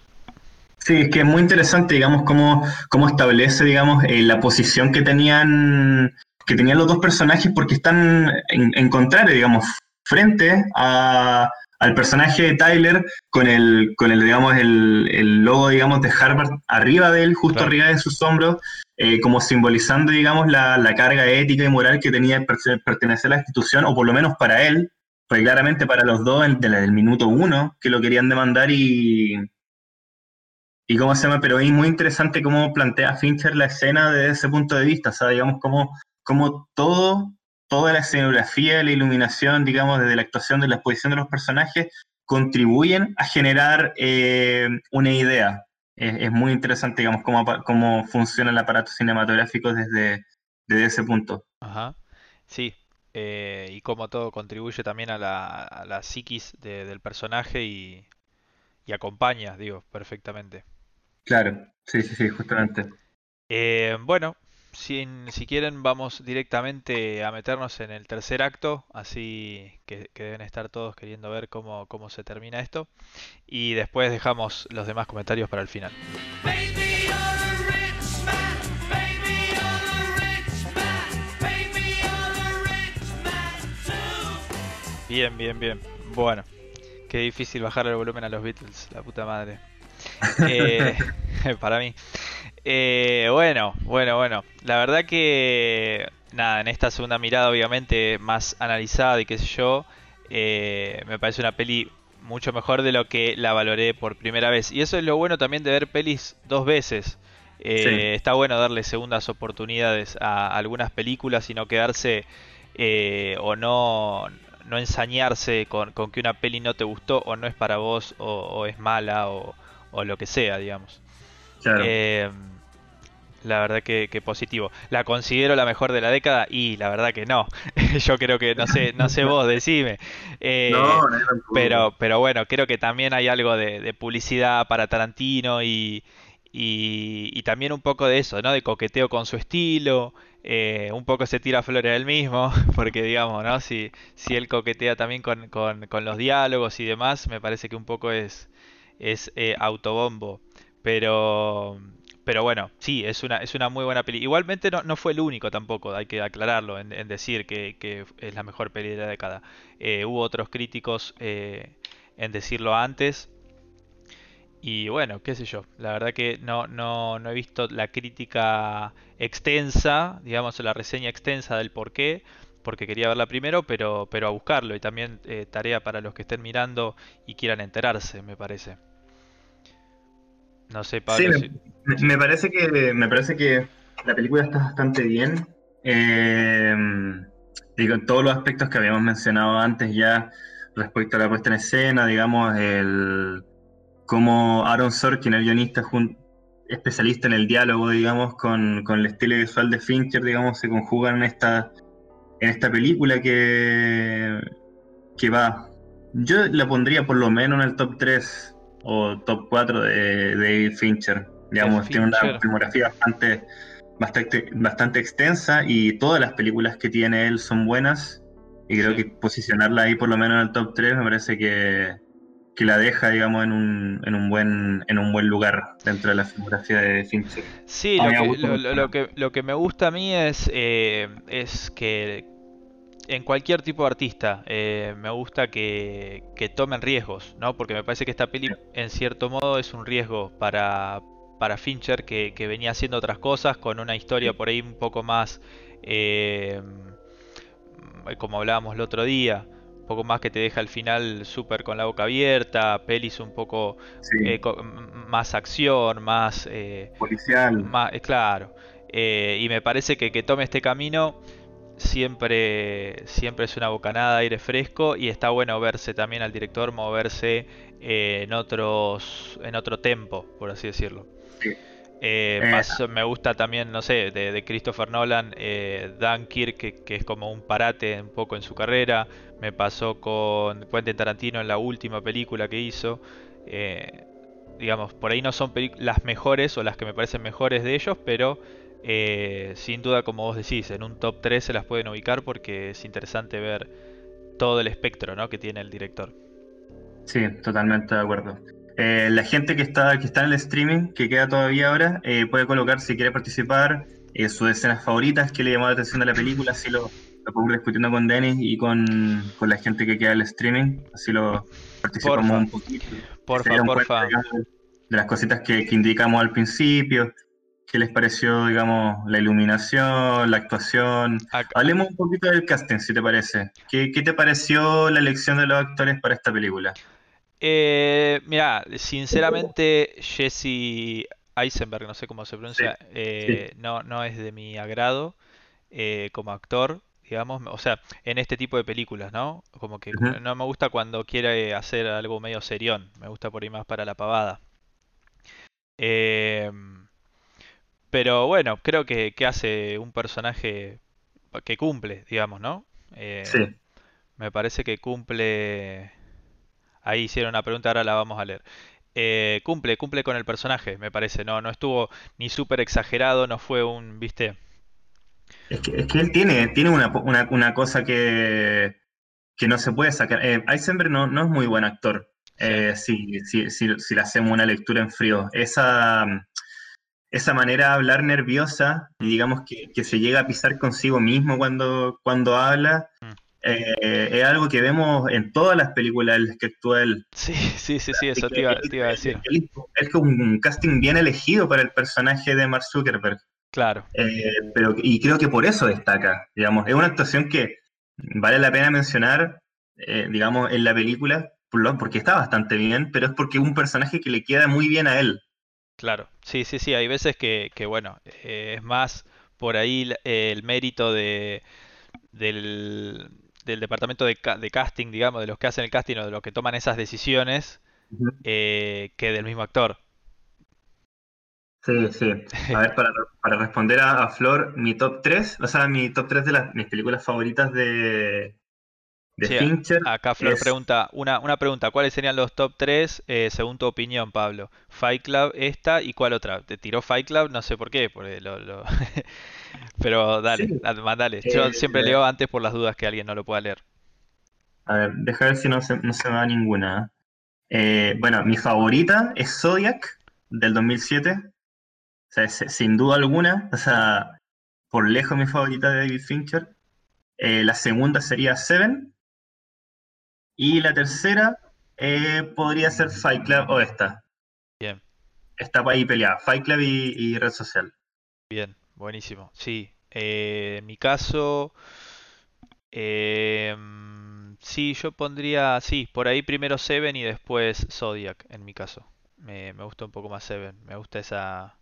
Sí, es que es muy interesante, digamos, cómo, cómo establece, digamos, eh, la posición que tenían, que tenían los dos personajes, porque están en, en contrario, digamos, frente a, al personaje de Tyler con el, con el digamos, el, logo, digamos, de Harvard arriba de él, justo arriba de sus hombros, eh, como simbolizando, digamos, la, carga ética y moral que tenía pertenecer a la institución, o por lo menos para él, pues claramente para los dos, el, del minuto uno, que lo querían demandar y... Y cómo se llama, pero es muy interesante cómo plantea Fincher la escena desde ese punto de vista, o sea, digamos, cómo, cómo todo toda la escenografía, la iluminación, digamos, desde la actuación, de la exposición de los personajes, contribuyen a generar eh, una idea. es, muy interesante, digamos, cómo, cómo funciona el aparato cinematográfico desde, desde ese punto. Ajá, sí, eh, y cómo todo contribuye también a la, a la psiquis del personaje y, y acompaña, digo, perfectamente. Claro, sí, sí, sí, justamente. Eh, bueno, si, si quieren vamos directamente a meternos en el tercer acto, así que, deben estar todos queriendo ver cómo, cómo se termina esto. Y después dejamos los demás comentarios para el final. Bien, bien, bien. Bueno, qué difícil bajar el volumen a los Beatles, la puta madre. Eh, para mí. Eh, bueno, bueno, bueno. La verdad que, nada, en esta segunda mirada, obviamente, más analizada y qué sé yo, eh, me parece una peli mucho mejor de lo que la valoré por primera vez. Y eso es lo bueno también de ver pelis dos veces. Está bueno darle segundas oportunidades a algunas películas y no quedarse o no, no ensañarse con, que una peli no te gustó o no es para vos o, es mala o, lo que sea, digamos. Eh, la verdad que, positivo. ¿La considero la mejor de la década? Y la verdad que no. Yo creo que, no sé, no sé vos, decime. Eh, no, no, pero, pero bueno, creo que también hay algo de, publicidad para Tarantino y, y, también un poco de eso, ¿no? De coqueteo con su estilo. Eh, un poco se tira flores él mismo, porque digamos, ¿no? Si, si él coquetea también con, con, los diálogos y demás, me parece que un poco es, es eh, autobombo. Pero, pero bueno, sí, es una, es una muy buena peli. Igualmente no, no fue el único tampoco, hay que aclararlo, en, decir que, que, es la mejor peli de la década. Eh, hubo otros críticos en decirlo antes, y bueno, qué sé yo, la verdad que no, no, no he visto la crítica extensa, digamos la reseña extensa del por qué, porque quería verla primero, pero, pero a buscarlo y también eh, tarea para los que estén mirando y quieran enterarse, me parece. No sé, Pablo. Sí, me, parece que, me parece que la película está bastante bien. Eh, digo, en todos los aspectos que habíamos mencionado antes ya respecto a la puesta en escena, digamos, el como Aaron Sorkin, el guionista especialista en el diálogo, digamos, con, el estilo visual de Fincher, digamos, se conjugan en esta, en esta película que, que va. Yo la pondría por lo menos en el top 3 o top 4 de, de Fincher. Digamos, tiene una filmografía bastante, bastante, bastante extensa y todas las películas que tiene él son buenas. Y creo que posicionarla ahí por lo menos en el top 3 me parece que, que la deja, digamos, en un, en un buen en un buen lugar dentro de la filmografía de Fincher. Sí, lo que, lo, que, lo que me gusta a mí es, eh, es que en cualquier tipo de artista eh, me gusta que, que, tomen riesgos, ¿no? Porque me parece que esta peli, en cierto modo, es un riesgo para, para Fincher que, que venía haciendo otras cosas con una historia por ahí un poco más, eh, como hablábamos el otro día, un poco más que te deja al final súper con la boca abierta, pelis un poco eh, más acción, más... Eh, Policial. Más, claro. y me parece que que tome este camino siempre, siempre es una bocanada de aire fresco y está bueno verse también al director moverse en otros en otro tempo, por así decirlo. más me gusta también, no sé, de, Christopher Nolan, eh, Dunkirk, que, que, es como un parate un poco en su carrera. Me pasó con Quentin Tarantino en la última película que hizo. Eh, digamos, por ahí no son las mejores o las que me parecen mejores de ellos, pero eh, sin duda, como vos decís, en un top 3 se las pueden ubicar porque es interesante ver todo el espectro ¿no? que tiene el director. Sí, totalmente de acuerdo. Eh, la gente que está, que está en el streaming, que queda todavía ahora, puede colocar si quiere participar sus escenas favoritas, que le llamó la atención de la película, si lo, lo discutiendo con Denis y con, la gente que queda en el streaming, así lo participamos un poquito. Porfa, porfa. de las cositas que, indicamos al principio, qué les pareció, digamos, la iluminación, la actuación. Hablemos un poquito del casting, si te parece. ¿Qué, te pareció la elección de los actores para esta película? Eh, mira, sinceramente, Jesse Eisenberg, no sé cómo se pronuncia, eh, No, no es de mi agrado eh, como actor digamos, o sea, en este tipo de películas, ¿no? Como que no me gusta cuando quiere hacer algo medio serión, me gusta por ahí más para la pavada. Em, pero bueno, creo que, que hace un personaje que cumple, digamos, ¿no? Eh, Sí. me parece que cumple... Ahí hicieron una pregunta, ahora la vamos a leer. Eh, cumple, cumple con el personaje, me parece. No, no estuvo ni súper exagerado, no fue un, ¿viste? Es que, es que él tiene, tiene una, una, una cosa que, que no se puede sacar. Eh, Eisenberg no, no es muy buen actor. Sí, eh, si, si, si, si le hacemos una lectura en frío. Esa, esa manera de hablar nerviosa y mm, digamos que, que se llega a pisar consigo mismo cuando, cuando habla, mm. eh, es algo que vemos en todas las películas en las que actúa él. Sí, sí, sí, sí, eso te iba, te iba a decir. es un casting bien elegido para el personaje de Mark Zuckerberg. Claro, Eh, pero, y creo que por eso destaca, digamos, es una actuación que vale la pena mencionar, eh, digamos, en la película, porque está bastante bien, pero es porque es un personaje que le queda muy bien a él. Claro. Sí, sí, sí, hay veces que, que bueno, eh, es más por ahí el mérito de, del, del departamento de, ca- de casting, digamos, de los que hacen el casting o de los que toman esas decisiones, eh, que del mismo actor. Sí, sí. A ver, para, para responder a, a Flor, mi top 3, o sea, mi top 3 de las, mis películas favoritas de, de Sí, Fincher acá Flor es... pregunta, una, una pregunta, ¿cuáles serían los top 3 según tu opinión, Pablo? Fight Club, esta y cuál otra? ¿Te tiró Fight Club? No sé por qué, porque lo, lo- pero dale, Sí, da- mandale. Yo siempre eh, leo antes por las dudas que alguien no lo pueda leer. a ver, deja ver si no se, no se me va ninguna. Eh, bueno, mi favorita es Zodiac del 2007. O sea, es- sin duda alguna, o sea, por lejos mi favorita de David Fincher. Eh, la segunda sería Seven. Y la tercera eh, podría ser Fight Club o esta. Bien, Está ahí peleada, Fight Club y, y Red Social. bien, buenísimo. Sí, eh, en mi caso, eh, sí, yo pondría, sí, por ahí primero Seven y después Zodiac, en mi caso. Me, me gusta un poco más Seven, me gusta esa...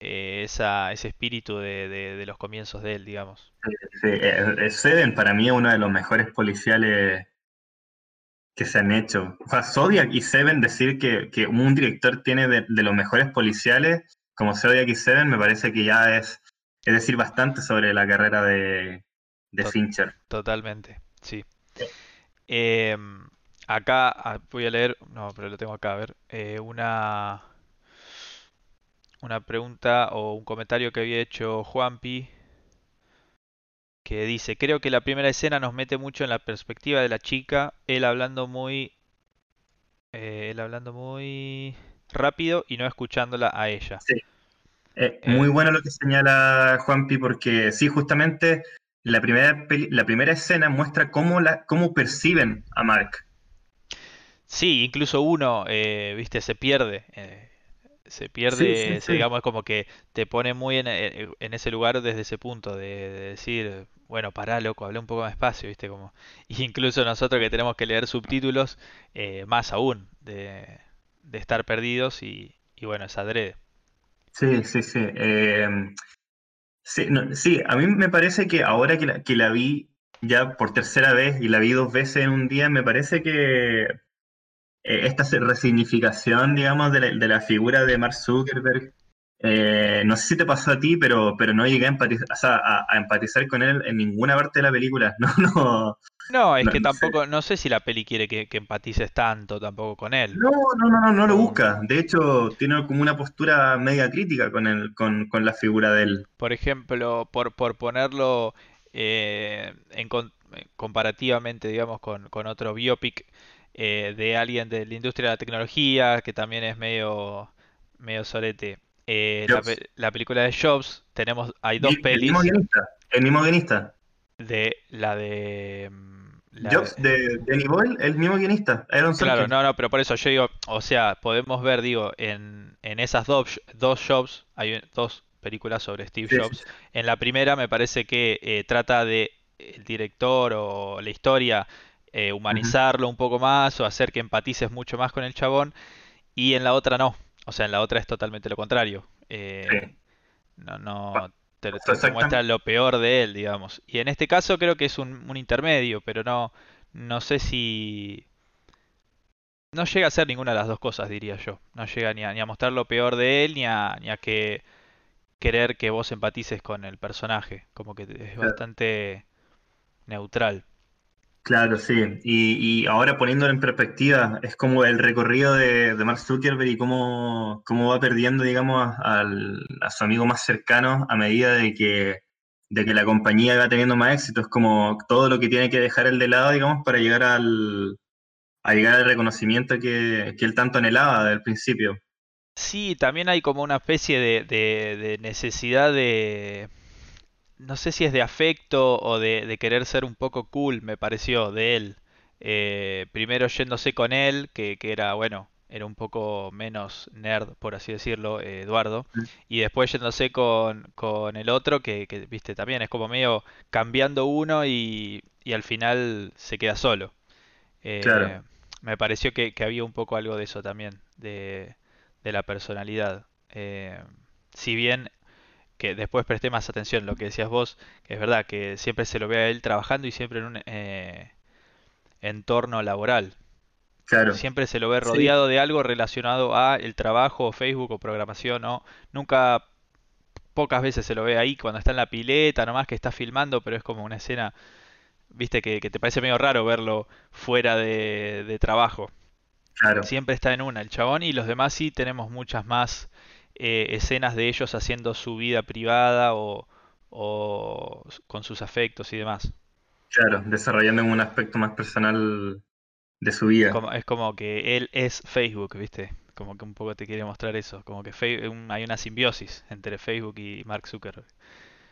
eh, esa, ese espíritu de, de- de los comienzos de él, digamos. Sí, eh, Seven para mí es uno de los mejores policiales que se han hecho. O sea, Zodiac y Seven, decir que, que un director tiene de, de los mejores policiales como Zodiac y Seven, me parece que ya es, es decir bastante sobre la carrera de, de Fincher. totalmente, sí. Em, acá ah, voy a leer, no, pero lo tengo acá, a ver, eh, una, una pregunta o un comentario que había hecho Juanpi, que dice, creo que la primera escena nos mete mucho en la perspectiva de la chica, él hablando muy, eh, él hablando muy rápido y no escuchándola a ella. Sí, eh, Eh, muy bueno lo que señala Juanpi, porque sí, justamente la primera, peli- la primera escena muestra cómo, la, cómo perciben a Mark. Sí, incluso uno, eh, viste, se pierde. Se Sí, sí, pierde, se, sí. digamos, como que te pone muy en, en ese lugar desde ese punto de, de decir, bueno, pará, loco, hablé un poco más despacio, viste, como. Incluso nosotros que tenemos que leer subtítulos, eh, más aún, de, de estar perdidos y, y bueno, es adrede. Sí, sí, sí. Eh, sí, no, sí, a mí me parece que ahora que la, que la vi ya por tercera vez y la vi dos veces en un día, me parece que esta se- resignificación, digamos, de la, de la figura de Mark Zuckerberg, eh, no sé si te pasó a ti, pero, pero no llegué a empatizar, o sea, a, a empatizar con él en ninguna parte de la película. No, no, No, es no, que no sé. tampoco, no sé si la peli quiere que, que empatices tanto tampoco con él. No, no, no, no, no lo busca. De hecho, tiene como una postura media crítica con el, con, con la figura de él. Por ejemplo, por, por ponerlo eh, en eh, comparativamente, digamos, con, con otro biopic eh, de alguien de la industria de la tecnología, que también es medio, medio sorete. Eh, la, la película de Jobs, tenemos, hay dos Mi- El mismo pelis guionista, el mismo guionista. de la de mm, la Jobs de- de Danny Boyle, el mismo guionista, Aaron Claro, Sorkin. no, no, pero por eso yo digo, o sea, podemos ver, digo, en, en esas dos, dos Jobs, hay dos películas sobre Steve sí, Jobs. sí. En la primera me parece que eh, trata de el director o la historia eh, humanizarlo un poco más o hacer que empatices mucho más con el chabón, y en la otra no. O sea, en la otra es totalmente lo contrario. Eh, Sí. no, no, Pa- te, muestra lo peor de él, digamos. Y en este caso creo que es un, un intermedio, pero no, no sé si no llega a ser ninguna de las dos cosas, diría yo. No llega ni a, ni a mostrar lo peor de él, ni a, ni a que querer que vos empatices con el personaje. Como que es bastante neutral. Claro, sí. Y, ahora poniéndolo en perspectiva, es como el recorrido de, Mark Zuckerberg y cómo, cómo va perdiendo, digamos, a su amigo más cercano a medida de que, de que la compañía va teniendo más éxito. Es como todo lo que tiene que dejar él de lado, digamos, para llegar al, a llegar al reconocimiento que, que él tanto anhelaba desde el principio. Sí, también hay como una especie de necesidad de... No sé si es de afecto o de, de querer ser un poco cool, me pareció, de él. Eh, primero yéndose con él, que, que era, bueno, era un poco menos nerd, por así decirlo, eh, Eduardo. Y después yéndose con, con el otro, que, que, viste, también es como medio cambiando uno y, y al final se queda solo. Claro, Eh, me pareció que, que había un poco algo de eso también, de, de la personalidad. Si bien que después presté más atención lo que decías vos, que es verdad que siempre se lo ve a él trabajando y siempre en un eh, entorno laboral. claro. Siempre se lo ve Sí, rodeado de algo relacionado a el trabajo, Facebook o programación, ¿no? Nunca, pocas veces se lo ve ahí cuando está en la pileta, nomás que está filmando, pero es como una escena, viste, que, que te parece medio raro verlo fuera de, de trabajo. claro. Siempre está en una el chabón y los demás sí tenemos muchas más eh, escenas de ellos haciendo su vida privada o, o con sus afectos y demás. Claro, desarrollando un aspecto más personal de su vida. Como, es como que él es Facebook, ¿viste? Como que un poco te quiere mostrar eso, como que un- hay una simbiosis entre Facebook y Mark Zuckerberg.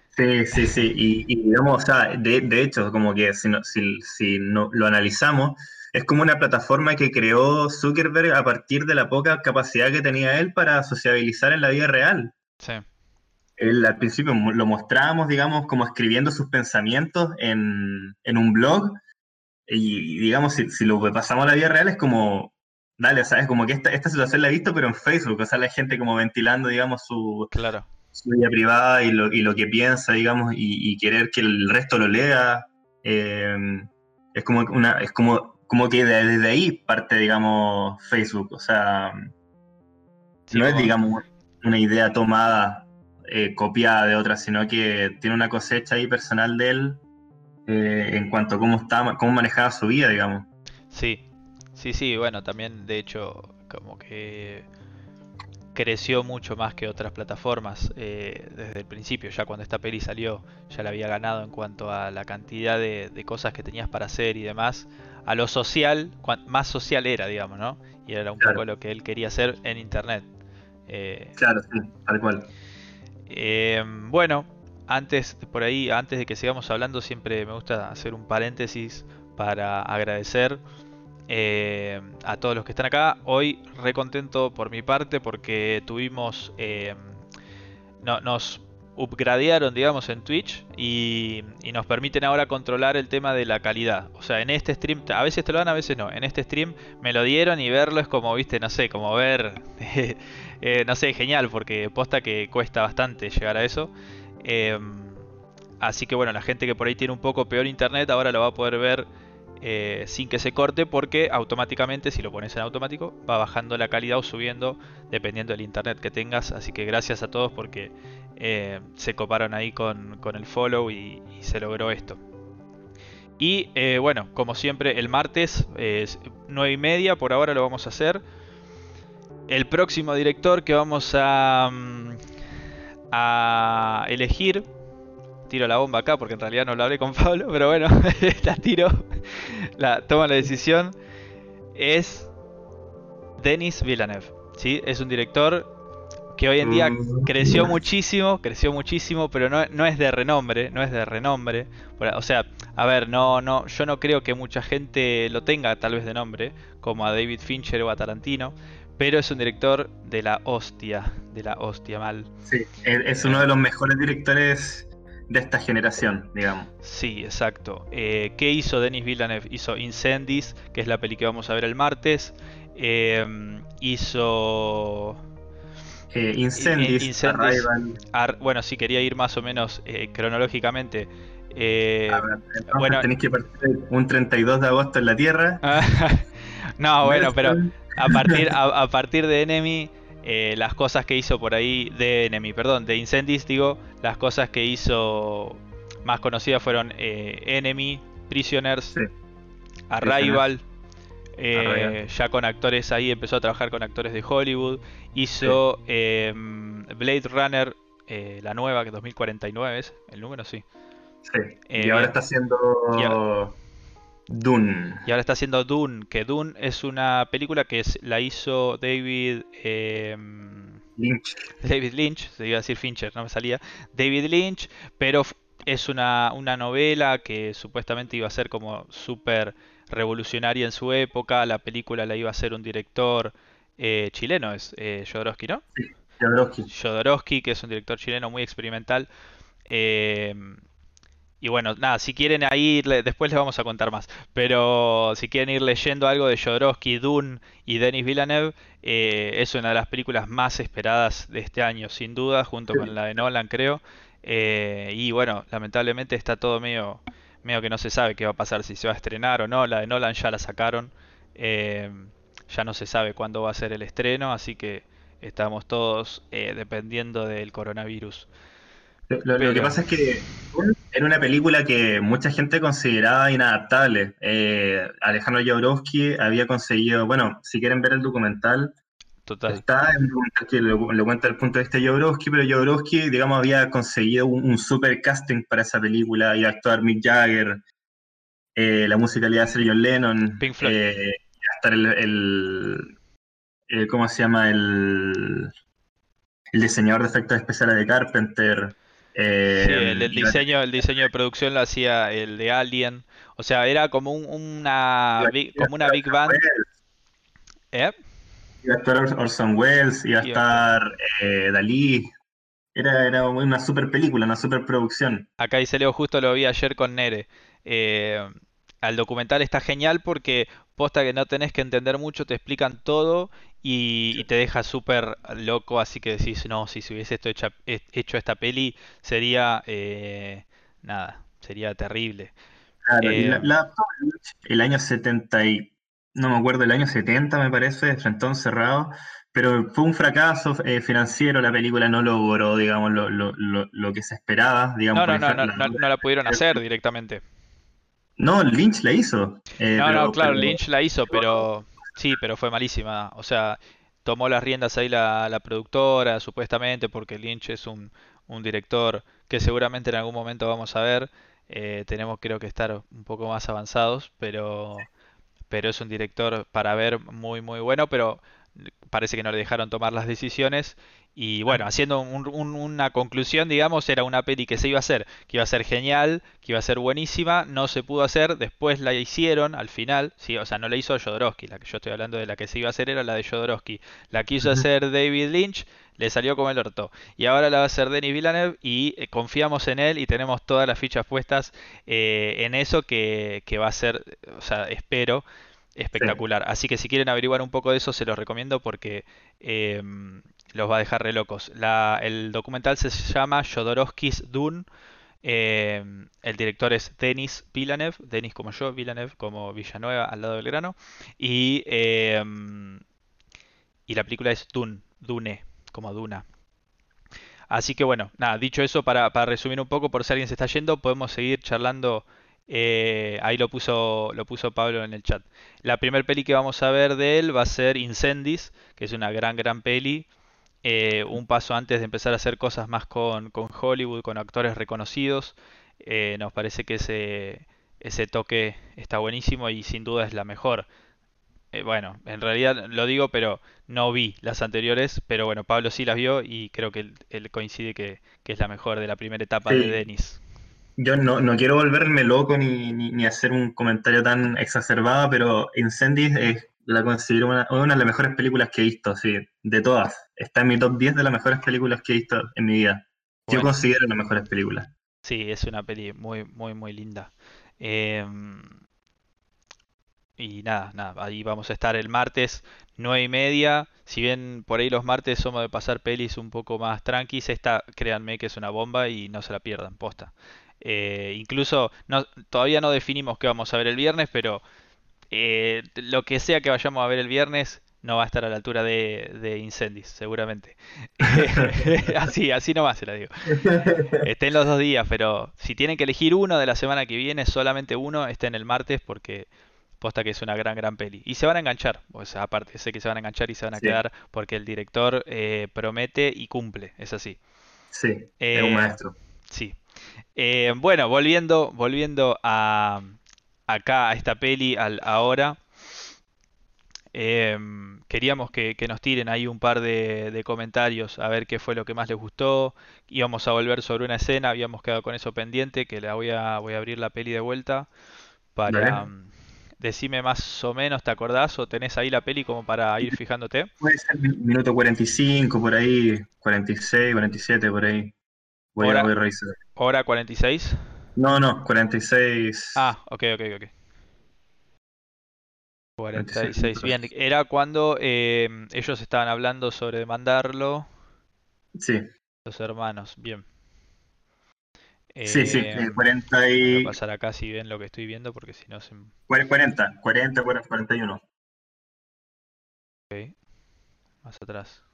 Sí, sí, sí. Y, y digamos, o sea, de, de hecho, como que si, no- si, si no, lo analizamos, es como una plataforma que creó Zuckerberg a partir de la poca capacidad que tenía él para sociabilizar en la vida real. Sí, Él al principio lo mostrábamos, digamos, como escribiendo sus pensamientos en, en un blog. Y, digamos, si, si lo pasamos a la vida real, es como, dale, ¿sabes? Como que esta, esta situación la he visto, pero en Facebook. O sea, la gente como ventilando, digamos, su, claro. su vida privada y lo, y lo que piensa, digamos, y, y querer que el resto lo lea. eh, es como una, es como, como que de- desde ahí parte, digamos, Facebook. O sea, Sí, no es, digamos, una idea tomada, eh, copiada de otra, sino que tiene una cosecha ahí personal de él eh, en cuanto a cómo está, cómo manejaba su vida, digamos. sí, sí, sí, bueno, también de hecho como que creció mucho más que otras plataformas eh, desde el principio. Ya cuando esta peli salió, ya la había ganado en cuanto a la cantidad de, de cosas que tenías para hacer y demás. A lo social, más social era, digamos, ¿no? Y era un poco lo que él quería hacer en internet. Eh, claro, sí, tal cual. eh, bueno, antes por ahí, antes de que sigamos hablando, siempre me gusta hacer un paréntesis para agradecer eh, a todos los que están acá. Hoy recontento por mi parte porque tuvimos, no- nos upgradearon, digamos, en Twitch y, y nos permiten ahora controlar el tema de la calidad. O sea, en este stream, a veces te lo dan, a veces no. En este stream me lo dieron y verlo es como, viste, no sé, como ver, eh, no sé, genial, porque posta que cuesta bastante llegar a eso. Em, así que bueno, la gente que por ahí tiene un poco peor internet ahora lo va a poder ver eh, sin que se corte porque automáticamente, si lo pones en automático, va bajando la calidad o subiendo dependiendo del internet que tengas. Así que gracias a todos porque eh, se coparon ahí con, el follow y, se logró esto. Y eh, bueno, como siempre, el martes eh, 9 y media, por ahora lo vamos a hacer. El próximo director que vamos a, mm, a elegir, tiro la bomba acá porque en realidad no lo hablé con Pablo, pero bueno, la tiro, la toma la decisión, es Denis Villeneuve. ¿sí? Es un director que hoy en día Mm, creció muchísimo, creció muchísimo, pero no, no es de renombre, no es de renombre. O sea, a ver, no, no, yo no creo que mucha gente lo tenga tal vez de nombre, como a David Fincher o a Tarantino, pero es un director de la hostia, de la hostia mal. sí, es, uno de los mejores directores de esta generación, digamos. sí, exacto. Eh, ¿qué hizo Denis Villeneuve? Hizo Incendies, que es la peli que vamos a ver el martes. Eh, hizo Eh, I- Incendies, Incendies. Ar- bueno, sí, quería ir más o menos eh, cronológicamente. Eh, ver, bueno, tenéis que partir un 32 de agosto en la Tierra. No, bueno, pero a partir, a, partir de Enemy, eh, las cosas que hizo por ahí, de Enemy, perdón, de Incendies, digo, las cosas que hizo más conocidas fueron eh, Enemy, Prisoners, Arrival. Eh, ya con actores ahí empezó a trabajar con actores de Hollywood. Hizo em, Blade Runner, la nueva, que 2049 es el número, sí. Sí. y ahora está haciendo Dune. Y ahora está haciendo Dune, que Dune es una película que la hizo David em, Lynch. David Lynch, se iba a decir Fincher, no me salía. David Lynch, pero es una, una novela que supuestamente iba a ser como súper revolucionaria en su época. La película la iba a hacer un director eh, chileno, es eh, Jodorowsky, ¿no? Sí, Jodorowsky. Jodorowsky, que es un director chileno muy experimental. Eh, y bueno, nada, si quieren ir, después les vamos a contar más, pero si quieren ir leyendo algo de Jodorowsky, Dune y Denis Villeneuve, eh, es una de las películas más esperadas de este año, sin duda, junto con la de Nolan, creo. Eh, y bueno, lamentablemente está todo medio, medio que no se sabe qué va a pasar, si se va a estrenar o no. La de Nolan ya la sacaron, eh, ya no se sabe cuándo va a ser el estreno, así que estamos todos dependiendo del coronavirus. Lo, que pasa es que era una película que mucha gente consideraba inadaptable. Eh, Alejandro Jodorowsky había conseguido, bueno, si quieren ver el documental, está en que lo, cuenta desde el punto de vista de Jodorowsky, pero Jodorowsky, digamos, había conseguido un, super casting para esa película, iba a actuar Mick Jagger, eh, la iba a hacer John Lennon, Pink Floyd. Eh, iba a estar el, el, ¿cómo se llama? El, el diseñador de efectos especiales de Carpenter. Eh, sí, el, diseño, el diseño de producción lo hacía el de Alien. O sea, era como una, big, como una big band. ¿Eh? Iba a estar Orson Welles, iba a estar eh, Dalí. Era, era una super película, una super producción. Acá dice Leo, justo lo vi ayer con Nere. Eh, al documental está genial porque posta que no tenés que entender mucho, te explican todo y, te deja súper loco, así que decís, no, si se hubiese esto hecho, hecho esta peli sería, eh, nada, sería terrible. Claro, eh, la, el año 70 y, no me acuerdo, el año 70 me parece, de Frentón Cerrado, pero fue un fracaso eh, financiero, la película no logró, digamos, lo, lo, lo, que se esperaba, digamos. No, no, no, no, no, la pudieron hacer directamente. No, Lynch la hizo. no, no, claro, Lynch la hizo, pero Sí, pero fue malísima. O sea, tomó las riendas ahí la, la productora, supuestamente, porque Lynch es un, un, director que seguramente en algún momento vamos a ver. Eh, tenemos creo que estar un poco más avanzados, pero, pero es un director para ver muy, muy bueno, pero parece que no le dejaron tomar las decisiones y bueno, haciendo una conclusión, digamos, era una peli que se iba a hacer, que iba a ser genial, que iba a ser buenísima, no se pudo hacer, después la hicieron al final, sí, o sea, no la hizo Jodorowsky, la que yo estoy hablando de la que se iba a hacer era la de Jodorowsky, la quiso hacer David Lynch, le salió como el orto, y ahora la va a hacer Denis Villeneuve y eh, confiamos en él y tenemos todas las fichas puestas eh, en eso que, que va a ser, o sea, espero espectacular. Así que si quieren averiguar un poco de eso, se los recomiendo porque eh, los va a dejar re locos. el documental se llama Jodorowsky's Dune. Eh, el director es Denis Villeneuve, Denis como yo, Villeneuve como Villanueva al lado del grano. Y, eh, la película es Dune, Dune, como Duna. Así que bueno, nada, dicho eso, para, para resumir un poco, por si alguien se está yendo, podemos seguir charlando eh, ahí lo puso, lo puso Pablo en el chat. La primer peli que vamos a ver de él va a ser Incendies, que es una gran, gran peli. Eh, un paso antes de empezar a hacer cosas más con, Hollywood, con actores reconocidos. Eh, nos parece que ese, ese toque está buenísimo y sin duda es la mejor. bueno, en realidad lo digo, pero no vi las anteriores, pero bueno, Pablo sí las vio y creo que él, coincide que, es la mejor de la primera etapa de Denis. Yo no, no quiero volverme loco ni, ni, hacer un comentario tan exacerbado, pero Incendies es, la considero una, una, de las mejores películas que he visto, sí, de todas. Está en mi top 10 de las mejores películas que he visto en mi vida. Yo considero las mejores películas. Sí, es una peli muy, muy, muy linda. Em, y nada, nada, ahí vamos a estar el martes, 9 y media. Si bien por ahí los martes somos de pasar pelis un poco más tranquis, esta créanme que es una bomba y no se la pierdan, posta. Eh, incluso no, todavía no definimos qué vamos a ver el viernes, pero eh, lo que sea que vayamos a ver el viernes no va a estar a la altura de, de Incendies, seguramente. así, así nomás se la digo. Estén los dos días, pero si tienen que elegir uno de la semana que viene, solamente uno estén el martes porque posta que es una gran, gran peli. Y se van a enganchar, o sea, aparte, sé que se van a enganchar y se van a Sí, quedar porque el director eh, promete y cumple, es así. sí, es un Eh, maestro. sí. Eh, bueno, volviendo, volviendo a acá a esta peli, al ahora. Em, queríamos que, que nos tiren ahí un par de, de comentarios a ver qué fue lo que más les gustó. Íbamos a volver sobre una escena, habíamos quedado con eso pendiente, que la voy a, voy a abrir la peli de vuelta para... Mm, Decime más o menos, ¿te acordás o tenés ahí la peli como para ir fijándote? Puede ser mi- minuto 45, por ahí, 46, 47, por ahí. Voy a, voy a revisar. hora 46. No, no, 46, Ah, ok, ok, ok. 46 46, bien. Era cuando em, ellos estaban hablando sobre demandarlo, Sí, los hermanos. Bien. sí, sí, eh, Em, 40 voy a y... pasar acá si ven lo que estoy viendo, porque si no se... m- 40, 40, 41. Ok, más atrás.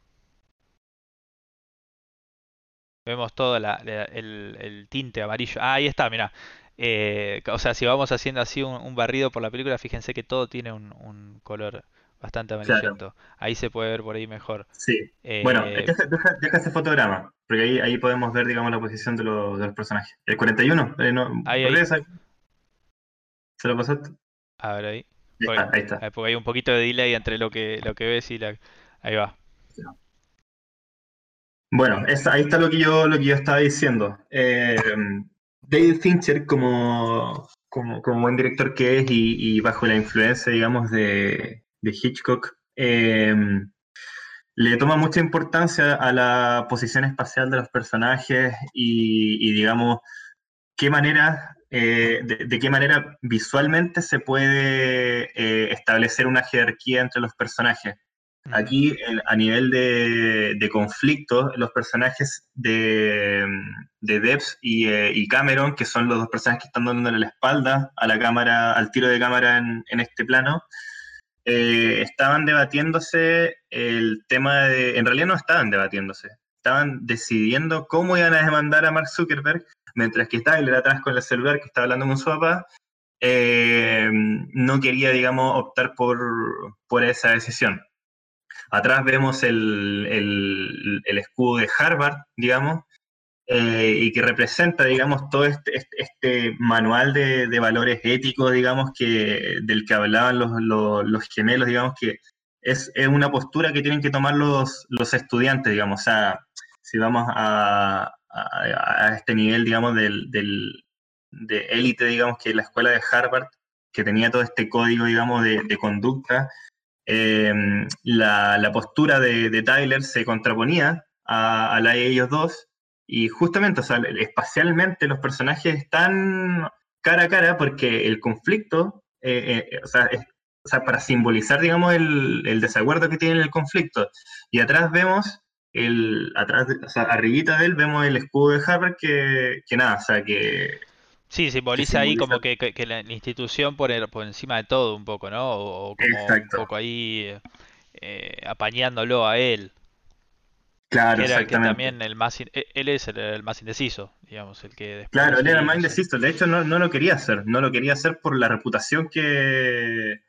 Vemos todo la- la- el, el tinte amarillo. Ah, ahí está, mirá. Eh, o sea, si vamos haciendo así un, un barrido por la película, fíjense que todo tiene un, un color bastante Claro, amarillento. Ahí se puede ver por ahí mejor. sí. Bueno, Eh, deja, deja- deja ese fotograma, porque ahí, ahí podemos ver, digamos, la posición de, los de los personajes. El 41, eh, no, ahí. ¿Se lo pasaste? A ver ahí. Ahí está, ahí está. eh, porque hay un poquito de delay entre lo que, lo que ves y la... Ahí va. Bueno, es- ahí está lo que yo, lo que yo estaba diciendo. Eh, David Fincher, como, como, como buen director que es y, bajo la influencia, digamos, de, Hitchcock, eh, le toma mucha importancia a la posición espacial de los personajes y, digamos, qué manera, eh, de, de qué manera visualmente se puede eh, establecer una jerarquía entre los personajes. Aquí, a nivel de, conflicto, los personajes de, de Debs y, eh, y Cameron, que son los dos personajes que están dándole la espalda a la cámara, al tiro de cámara en, este plano, eh, estaban debatiéndose el tema de. En realidad no estaban debatiéndose, estaban decidiendo cómo iban a demandar a Mark Zuckerberg, mientras que Tyler atrás con el celular que está hablando con su papá, eh, no quería, digamos, optar por, por esa decisión. Atrás vemos el, el- escudo de Harvard, digamos, eh, y que representa, digamos, todo este, este, este manual de, de valores éticos, digamos, que, del que hablaban los, los- los gemelos, digamos, que es, es una postura que tienen que tomar los, los estudiantes, digamos, o sea, si vamos a, a- a este nivel, digamos, del, del- de élite, digamos, que la escuela de Harvard, que tenía todo este código, digamos, de, de conducta, eh, la, la postura de, de Tyler se contraponía a, a la de ellos dos, y justamente, o sea, espacialmente los personajes están cara a cara porque el conflicto, eh, eh, o, sea, es- o sea, para simbolizar, digamos, el, el desacuerdo que tiene el conflicto. Y atrás vemos, el, atrás, o sea, arribita de él vemos el escudo de Harvard que, que nada, o sea, que, Sí, simboliza ahí simboliza... como que, que- que la, institución por, el- por encima de todo un poco, ¿no? O, o como un poco ahí eh, apañándolo a él, Claro, el que exactamente. también el más, in- e- él es el, el más indeciso, digamos, el que Claro, él era ahí, más indeciso. De hecho, no, no lo quería hacer. No lo quería hacer por la reputación que,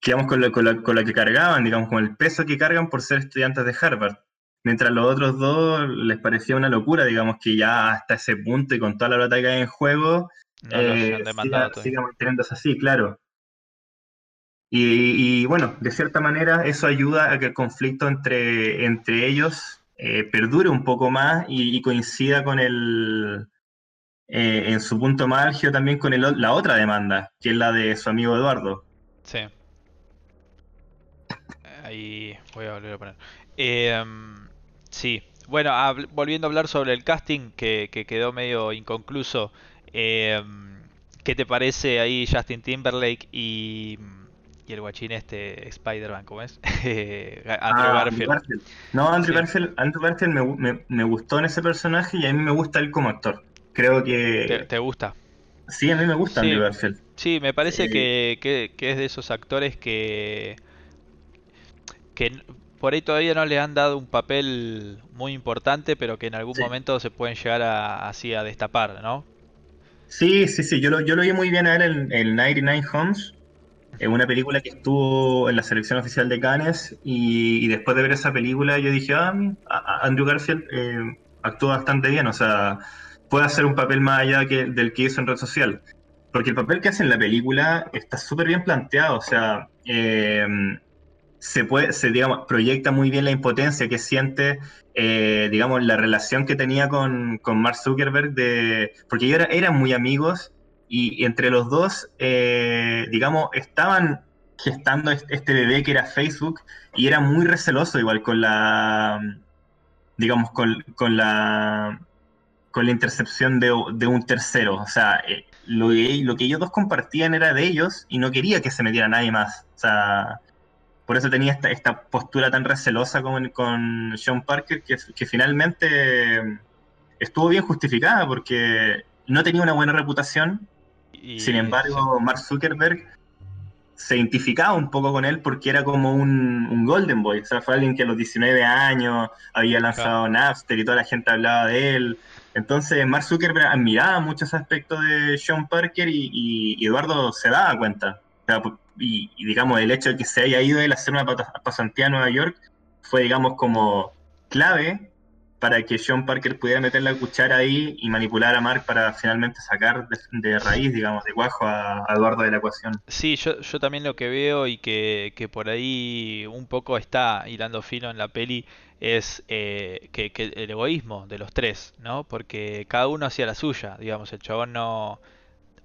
que, digamos, con la, con la- con la que cargaban, digamos, con el peso que cargan por ser estudiantes de Harvard. Mientras los otros dos les parecía una locura, digamos, que ya hasta ese punto y con toda la plata que hay en juego, No eh, siga, manteniéndose así, claro. Y, y, bueno, de cierta manera eso ayuda a que el conflicto entre, entre ellos eh, perdure un poco más y, y coincida con el, eh, en su punto más álgido también con el la otra demanda, que es la de su amigo Eduardo. Sí, ahí voy a volver a poner. Em, sí, bueno, volviendo a hablar sobre el casting que, que quedó medio inconcluso, em, ¿qué te parece ahí Justin Timberlake y, y el guachín este Spider-Man, ¿cómo es? Andrew Ah, Andrew Garfield. Garfield. No, Andrew Sí. Garfield, Andrew Garfield me, me- me gustó en ese personaje y a mí me gusta él como actor. Creo ¿Te, que te gusta? Sí, a mí me gusta Andrew Garfield. Sí, me parece que, que, es de esos actores que, que por ahí todavía no le han dado un papel muy importante, pero que en algún momento se pueden llegar a, así a destapar, ¿no? Sí, sí, sí, yo lo, yo lo vi muy bien a él en, el 99 Homes, en una película que estuvo en la selección oficial de Cannes, y, después de ver esa película yo dije, ah, Andrew Garfield eh, actúa bastante bien, o sea, puede hacer un papel más allá que, del que hizo en red social. Porque el papel que hace en la película está súper bien planteado, o sea, eh, se puede, se digamos, proyecta muy bien la impotencia que siente, eh, digamos, la relación que tenía con, Mark Zuckerberg, de, porque ellos eran muy amigos y, entre los dos, eh, digamos, estaban gestando este bebé que era Facebook y era muy receloso igual con la, digamos, con, la con la intercepción de, un tercero. O sea, eh, lo, lo que ellos dos compartían era de ellos y no quería que se metiera nadie más. O sea, por eso tenía esta, esta postura tan recelosa con, con Sean Parker, que, finalmente estuvo bien justificada porque no tenía una buena reputación. Sin embargo, Mark Zuckerberg se identificaba un poco con él porque era como un, Golden Boy. O sea, fue alguien que a los 19 años había lanzado Napster y toda la gente hablaba de él. Entonces, Mark Zuckerberg admiraba muchos aspectos de Sean Parker y, y Eduardo se daba cuenta. O sea, y, digamos, el hecho de que se haya ido él a hacer una pasantía a Nueva York fue, digamos, como clave para que Sean Parker pudiera meter la cuchara ahí y manipular a Mark para finalmente sacar de, raíz, digamos, de cuajo a, Eduardo de la ecuación. Sí, yo, yo también lo que veo y que, que por ahí un poco está hilando fino en la peli es eh, que, que, el egoísmo de los tres, ¿no? Porque cada uno hacía la suya, digamos, el chabón no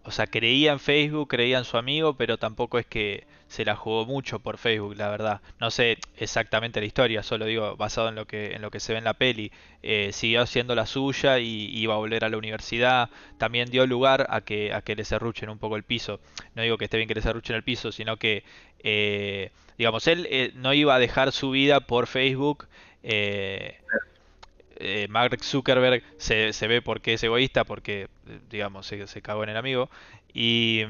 o sea, creía en Facebook, creía en su amigo, pero tampoco es que se la jugó mucho por Facebook, la verdad. No sé exactamente la historia, solo digo basado en lo que en lo que se ve en la peli. Eh, siguió haciendo la suya y iba a volver a la universidad. También dio lugar a que a que le cerruchen un poco el piso. No digo que esté bien que le cerruchen el piso, sino que eh, digamos él eh, no iba a dejar su vida por Facebook. Eh, Mark Zuckerberg se, se, ve porque es egoísta, porque, digamos, se, se cagó en el amigo. Y,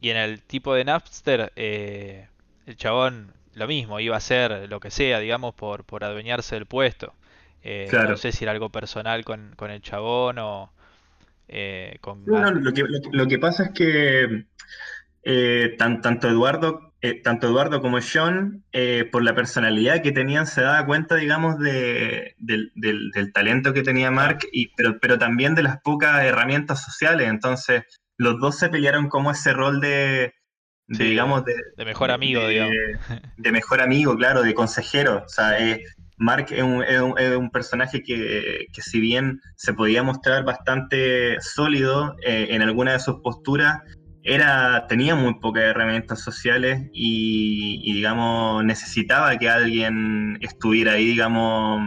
y en el tipo de Napster, eh, el chabón lo mismo, iba a hacer lo que sea, digamos, por, por adueñarse del puesto. Eh, no sé si era algo personal con, con el chabón o con... No, lo, que, lo, que, pasa es que tanto Eduardo eh, tanto Eduardo como Sean, eh, por la personalidad que tenían, se daba cuenta, digamos, de, del, talento que tenía Mark, y, pero, pero también de las pocas herramientas sociales. Entonces, los dos se pelearon como ese rol de, digamos, de, mejor amigo, digamos. De mejor amigo, claro, de consejero. O sea, eh, Mark es un, es, un, personaje que, que, si bien se podía mostrar bastante sólido en alguna de sus posturas, era, tenía muy pocas herramientas sociales y, digamos, necesitaba que alguien estuviera ahí, digamos,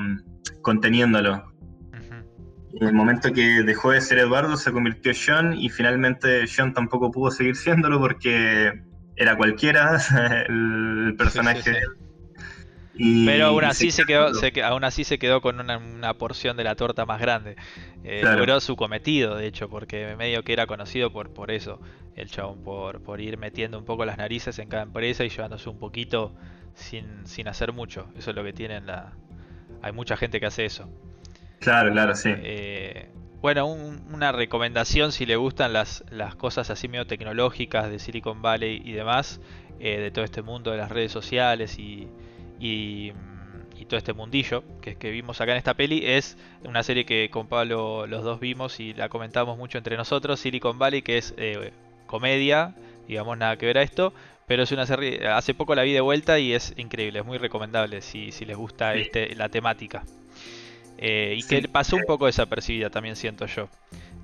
conteniendo En el momento que dejó de ser Eduardo, se convirtió en Sean y finalmente Sean tampoco pudo seguir siéndolo porque era cualquiera el personaje. Pero aún así se, quedó, aún así se quedó con una, porción de la torta más grande. Eh, logró su cometido, de hecho, porque medio que era conocido por, por eso, el chabón, por, por ir metiendo un poco las narices en cada empresa y llevándose un poquito sin, sin hacer mucho. Eso es lo que tienen la... Hay mucha gente que hace eso. Claro, claro, sí. Eh, bueno, una recomendación si le gustan las, las cosas así medio tecnológicas de Silicon Valley y demás, eh, de todo este mundo de las redes sociales y, y, todo este mundillo que, que vimos acá en esta peli es una serie que con Pablo los dos vimos y la comentamos mucho entre nosotros, Silicon Valley, que es eh, comedia, digamos nada que ver a esto, pero es una serie, hace poco la vi de vuelta y es increíble, es muy recomendable si, si les gusta este, la temática. Eh, y que pasó un poco desapercibida también siento yo.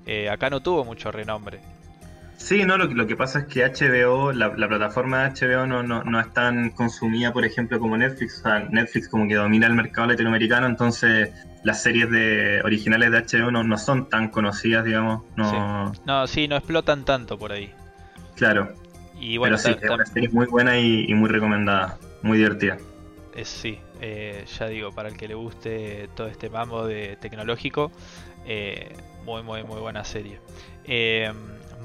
Eh, acá no tuvo mucho renombre. Sí, no, lo, lo, que pasa es que HBO, la, plataforma de HBO no, no, es tan consumida, por ejemplo, como Netflix. O sea, Netflix como que domina el mercado latinoamericano, entonces las series de originales de HBO no, no son tan conocidas, digamos. No... Sí. no, sí, no explotan tanto por ahí. Claro. Y bueno, Pero sí, es una serie muy buena y, muy recomendada, muy divertida. Es, sí, Eh, ya digo, para el que le guste todo este mambo de tecnológico, eh, muy, muy, muy buena serie. Eh,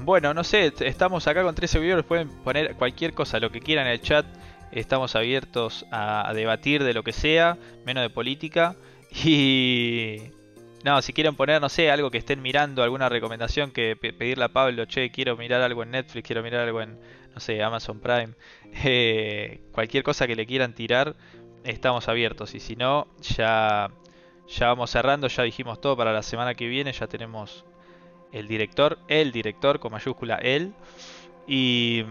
bueno, no sé, estamos acá con 13 viewers, pueden poner cualquier cosa, lo que quieran en el chat. Estamos abiertos a, debatir de lo que sea, menos de política. Y... No, si quieren poner, no sé, algo que estén mirando, alguna recomendación que pedirle a Pablo, che, quiero mirar algo en Netflix, quiero mirar algo en, no sé, Amazon Prime. cualquier cosa que le quieran tirar, estamos abiertos. Y si no, ya, ya vamos cerrando, ya dijimos todo para la semana que viene, ya tenemos el director, el director con mayúscula, él. Y,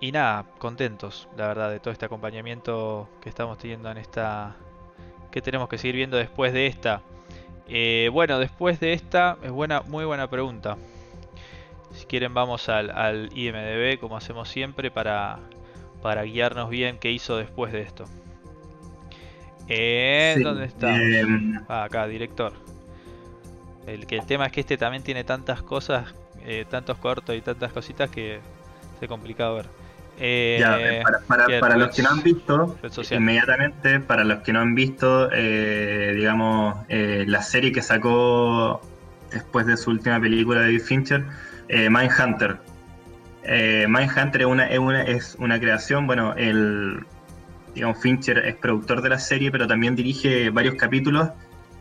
y nada, contentos, la verdad, de todo este acompañamiento que estamos teniendo en esta... que tenemos que seguir viendo después de esta? Eh, bueno, después de esta, es buena, muy buena pregunta. Si quieren vamos al, al IMDB como hacemos siempre para para guiarnos bien qué hizo después de esto. Eh, ¿Dónde está? Em, ah, acá, director. El, que el tema es que este también tiene tantas cosas, eh, tantos cortos y tantas cositas que es complicado ver. Eh, para, los que no han visto, inmediatamente, para los que no han visto, eh, digamos, la serie que sacó después de su última película de David Fincher, Mindhunter, eh, Mindhunter es una, es, una, es una creación, bueno, el digamos, Fincher es productor de la serie, pero también dirige varios capítulos,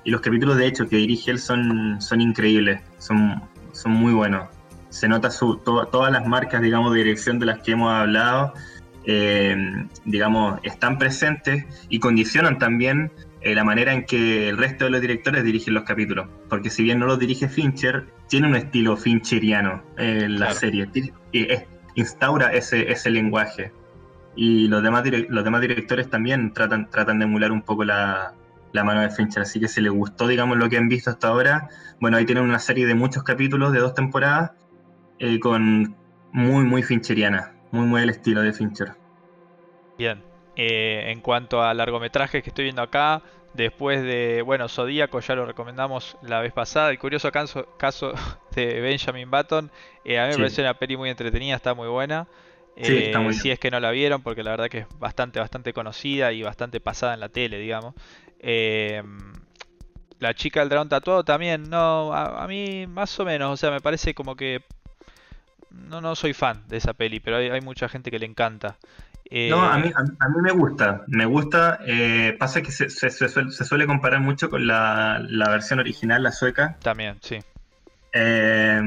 y los capítulos de hecho que dirige él son, son increíbles, son, son muy buenos. Se nota su, todas las marcas, digamos, de dirección de las que hemos hablado, eh, digamos, están presentes y condicionan también eh, la manera en que el resto de los directores dirigen los capítulos. Porque si bien no los dirige Fincher, tiene un estilo fincheriano en la serie. Y instaura ese, ese lenguaje. Y los demás, los demás directores también tratan, tratan de emular un poco la, la mano de Fincher. Así que si les gustó, digamos, lo que han visto hasta ahora, bueno, ahí tienen una serie de muchos capítulos de dos temporadas eh, con muy, muy fincheriana. Muy, muy el estilo de Fincher. Bien, eh, en cuanto a largometrajes que estoy viendo acá, después de, bueno, Zodíaco ya lo recomendamos la vez pasada, el curioso caso, caso de Benjamin Button, eh, a mí me parece una peli muy entretenida, está muy buena. Eh, si es que no la vieron, porque la verdad que es bastante, bastante conocida y bastante pasada en la tele, digamos. La chica del dragón tatuado también, no, a, mí más o menos, o sea, me parece como que no, no soy fan de esa peli, pero hay mucha gente que le encanta no, a mí, a, mí me gusta, me gusta. Eh, pasa que se, se, suele, comparar mucho con la, versión original, la sueca. También, sí. Eh,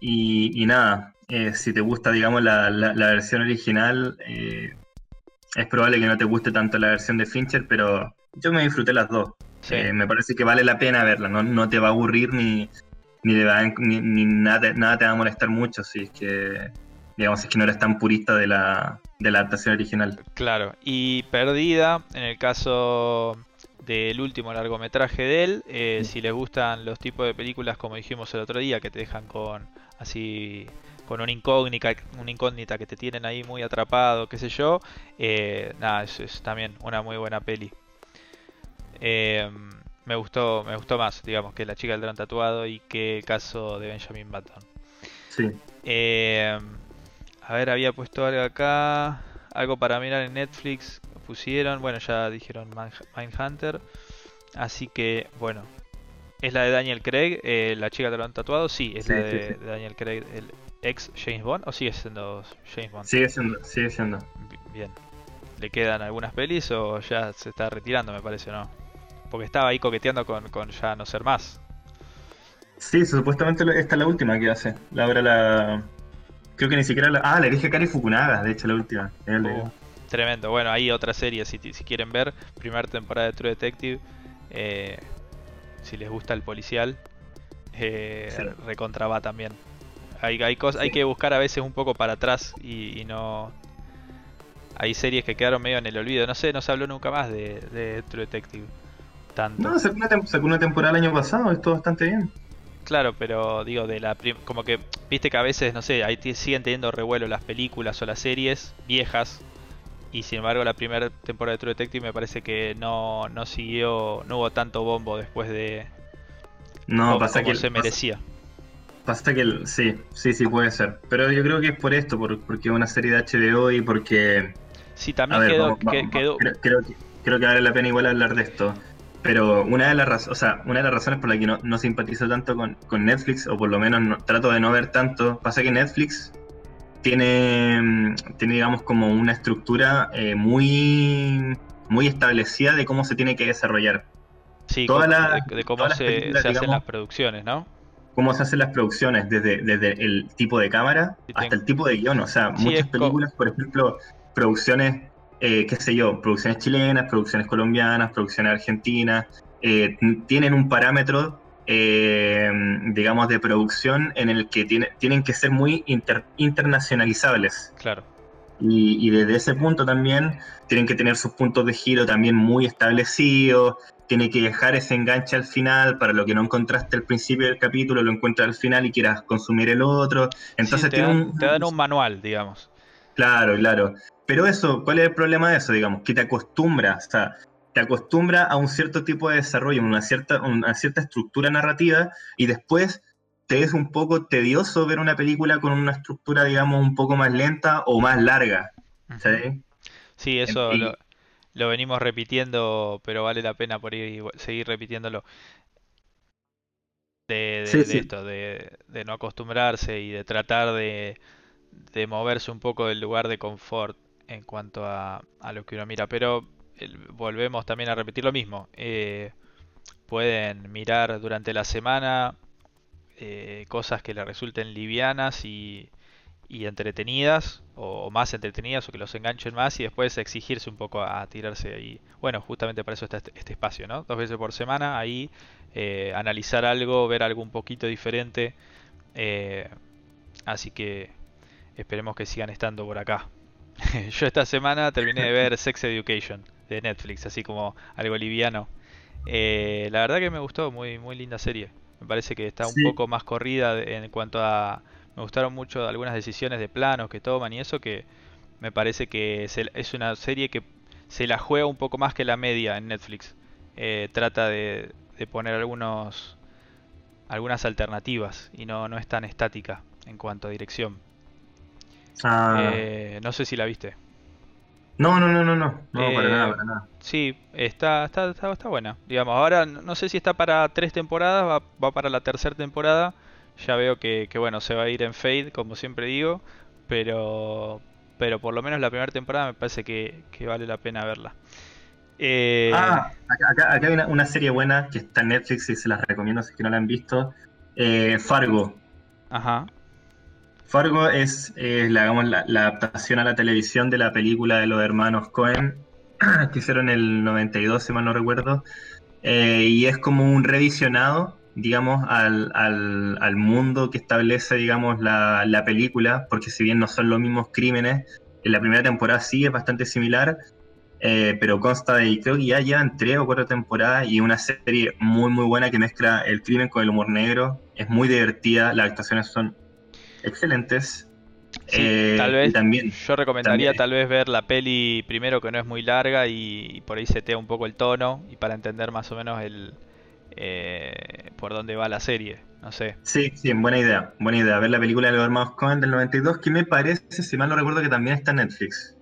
y, nada, eh, si te gusta, digamos, la, versión original, es probable que no te guste tanto la versión de Fincher, pero yo me disfruté las dos. me parece que vale la pena verla, no, no te va a aburrir ni, ni, ni, nada, nada te va a molestar mucho si es que digamos, es que no eres tan purista de la, de la adaptación original. Claro, y Perdida, en el caso del último largometraje de él, eh, si les gustan los tipos de películas como dijimos el otro día, que te dejan con así con una incógnita, una incógnita que te tienen ahí muy atrapado, qué sé yo, eh, nada, es, también una muy buena peli. Eh, me gustó, me gustó más, digamos, que La chica del gran tatuado y que el caso de Benjamin Button. Sí. A ver, había puesto algo acá. Algo para mirar en Netflix. Pusieron. Bueno, ya dijeron Mindhunter. Así que, bueno. ¿Es la de Daniel Craig? Eh, ¿La chica lo han tatuado? Sí, es la de, Daniel Craig, el ex James Bond. ¿O sigue siendo James Bond? Sigue siendo, sigue siendo. Bien. ¿Le quedan algunas pelis o ya se está retirando, me parece, no? Porque estaba ahí coqueteando con, con ya no ser más. Sí, supuestamente esta es la última que hace. La obra la, Creo que ni siquiera la... Ah, le dije Kari Fukunaga, de hecho, la última. Uh, tremendo. Bueno, hay otra serie, si, si quieren ver. Primera temporada de True Detective. Eh, si les gusta el policial. Eh, Recontra va también. Hay, hay, cosas, hay que buscar a veces un poco para atrás y, no... Hay series que quedaron medio en el olvido. No sé, no se habló nunca más de, True Detective. Tanto. No, sacó una, sacó una temporada el año pasado, estuvo bastante bien. Claro, pero digo, de la como que, viste que a veces, no sé, ahí siguen teniendo revuelo las películas o las series viejas. Y sin embargo, la primera temporada de True Detective me parece que no, no siguió, no hubo tanto bombo después de. No, pasa que. se merecía. Pasa que sí, sí, sí puede ser. Pero yo creo que es por esto, por, porque es una serie de HBO y porque. Sí, también quedó, creo, creo que vale la pena igual hablar de esto. Pero una de las, o sea, una de las razones por las que no, no simpatizo tanto con, con, Netflix, o por lo menos trato de no ver tanto, pasa que Netflix tiene, mm, tiene digamos, como una estructura eh, muy, muy establecida de cómo se tiene que desarrollar. Sí, de, cómo se, hacen las producciones, ¿no? Cómo se hacen las producciones, desde, desde el tipo de cámara hasta el tipo de guion. O sea, muchas películas, por ejemplo, producciones, eh, qué sé yo, producciones chilenas, producciones colombianas, producciones argentinas, eh, tienen un parámetro eh, digamos, de producción en el que tiene, tienen que ser muy internacionalizables. Claro. Y, desde ese punto también tienen que tener sus puntos de giro también muy establecidos, tiene que dejar ese enganche al final para lo que no encontraste al principio del capítulo, lo encuentras al final y quieras consumir el otro. Entonces te, dan, un, te dan un manual, digamos. Claro, claro. Pero eso, ¿cuál es el problema de eso? Digamos, que te acostumbras, o sea, te acostumbra a un cierto tipo de desarrollo, una cierta, una cierta estructura narrativa, y después te es un poco tedioso ver una película con una estructura, digamos, un poco más lenta o más larga. ¿sí? eso lo, venimos repitiendo, pero vale la pena por ir, seguir repitiéndolo. De, esto, de, no acostumbrarse y de tratar de, de moverse un poco del lugar de confort en cuanto a, a lo que uno mira. Pero volvemos también a repetir lo mismo. Eh, pueden mirar durante la semana eh, cosas que les resulten livianas y, entretenidas, o, más entretenidas, o que los enganchen más, y después exigirse un poco a, tirarse ahí. Bueno, justamente para eso está este, este espacio, ¿no? Dos veces por semana, ahí eh, analizar algo, ver algo un poquito diferente. así que esperemos que sigan estando por acá. Yo esta semana terminé de ver Sex Education de Netflix, así como algo liviano. Eh, la verdad que me gustó, muy, muy linda serie. Me parece que está un poco más corrida en cuanto a... Me gustaron mucho algunas decisiones de planos que toman y eso que me parece que es una serie que se la juega un poco más que la media en Netflix. Eh, trata de, poner algunos algunas alternativas y no, no es tan estática en cuanto a dirección. Ah. Eh, no sé si la viste. No, no, no, no, no, no para nada, para nada. Sí, está, está, está, buena. Digamos, ahora no sé si está para tres temporadas, va, para la tercera temporada. Ya veo que, bueno, se va a ir en fade, como siempre digo, pero pero por lo menos la primera temporada me parece que, vale la pena verla. Eh, ah, acá, acá, hay una, serie buena que está en Netflix y se las recomiendo si es que no la han visto. Eh, Fargo. Ajá. Fargo es, la, adaptación a la televisión de la película de los hermanos Cohen, que hicieron en el 92, si mal no recuerdo, eh, y es como un revisionado, digamos, al, mundo que establece, digamos, la, película, porque si bien no son los mismos crímenes, en la primera temporada sí es bastante similar, eh, pero consta de, creo que ya llevan tres o cuatro temporadas y una serie muy, muy buena que mezcla el crimen con el humor negro, es muy divertida, las actuaciones son excelentes. Eh, tal vez también, yo recomendaría tal vez ver la peli primero que no es muy larga y, por ahí setea un poco el tono y para entender más o menos el eh, por dónde va la serie, no sé. Sí, sí, buena idea, buena idea. Ver la película de los hermanos Cohen del 92 que me parece, si mal no recuerdo, que también está en Netflix.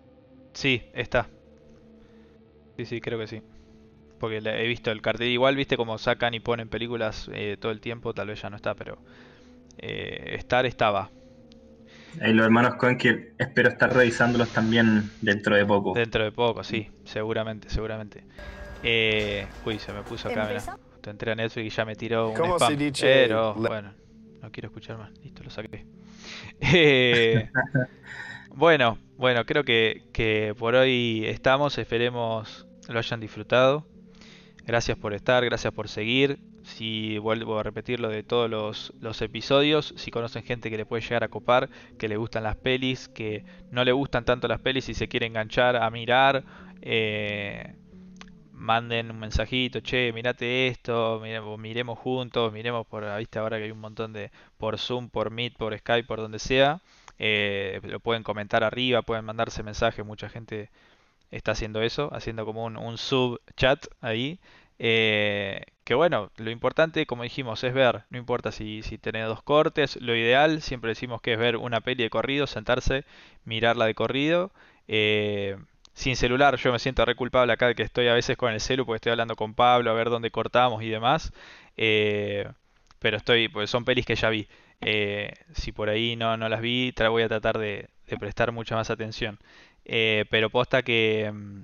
Sí, está. Sí, sí, creo que sí. Porque he visto el cartel. Igual, viste como sacan y ponen películas eh, todo el tiempo, tal vez ya no está, pero eh, estar estaba. Y los hermanos Cohen que espero estar revisándolos también dentro de poco. Dentro de poco, sí, seguramente, seguramente. Eh, uy, se me puso acá, Te entré a Netflix y ya me tiró un spam. Pero, bueno, no quiero escuchar más. Listo, lo saqué. Eh, bueno, bueno, creo que, que por hoy estamos. Esperemos lo hayan disfrutado. Gracias por estar, gracias por seguir si vuelvo a repetir lo de todos los, episodios, si conocen gente que le puede llegar a copar, que le gustan las pelis, que no le gustan tanto las pelis y se quiere enganchar a mirar, eh, manden un mensajito, che, mirate esto, miremos, juntos, miremos por, viste ahora que hay un montón de, por Zoom, por Meet, por Skype, por donde sea, eh, lo pueden comentar arriba, pueden mandarse mensajes, mucha gente está haciendo eso, haciendo como un, un sub chat ahí. Eh, que bueno, lo importante, como dijimos, es ver, no importa si, si tenés dos cortes, lo ideal, siempre decimos que es ver una peli de corrido, sentarse, mirarla de corrido, eh, sin celular. Yo me siento re culpable acá de que estoy a veces con el celu porque estoy hablando con Pablo a ver dónde cortamos y demás. Eh, pero estoy, pues son pelis que ya vi. Si por ahí no, no las vi, voy a tratar de, de prestar mucha más atención. Pero posta que, mm,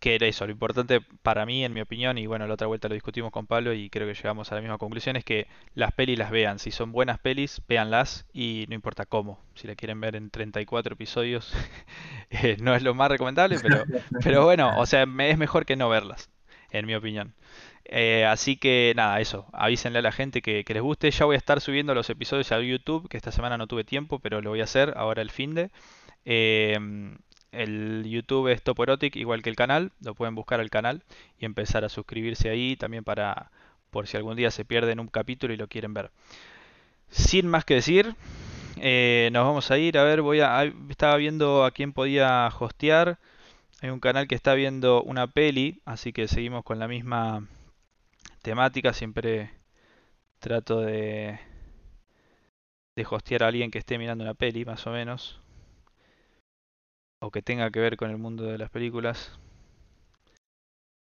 que era eso, lo importante para mí, en mi opinión, y bueno, la otra vuelta lo discutimos con Pablo y creo que llegamos a la misma conclusión, es que las pelis las vean. Si son buenas pelis, véanlas y no importa cómo. Si la quieren ver en 34 episodios, eh, no es lo más recomendable, pero, pero bueno, o sea, es mejor que no verlas, en mi opinión. Eh, así que nada, eso, avísenle a la gente que, les guste. Ya voy a estar subiendo los episodios a YouTube, que esta semana no tuve tiempo, pero lo voy a hacer ahora el fin de. Eh, el YouTube es Topo Erotic, igual que el canal. Lo pueden buscar al canal y empezar a suscribirse ahí también para por si algún día se pierden un capítulo y lo quieren ver. Sin más que decir, eh, nos vamos a ir. A ver, voy a. Estaba viendo a quién podía hostear. Hay un canal que está viendo una peli, así que seguimos con la misma temática. Siempre trato de, de hostear a alguien que esté mirando una peli, más o menos o que tenga que ver con el mundo de las películas.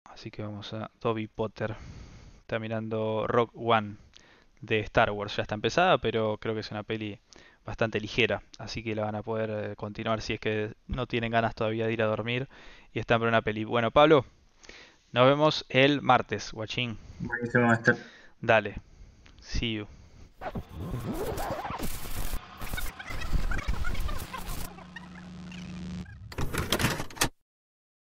Así que vamos a Toby Potter. Está mirando Rock One de Star Wars. Ya está empezada, pero creo que es una peli bastante ligera. Así que la van a poder eh, continuar si es que no tienen ganas todavía de ir a dormir y están por una peli. Bueno, Pablo, nos vemos el martes, guachín. Buenísimo. Dale. See you.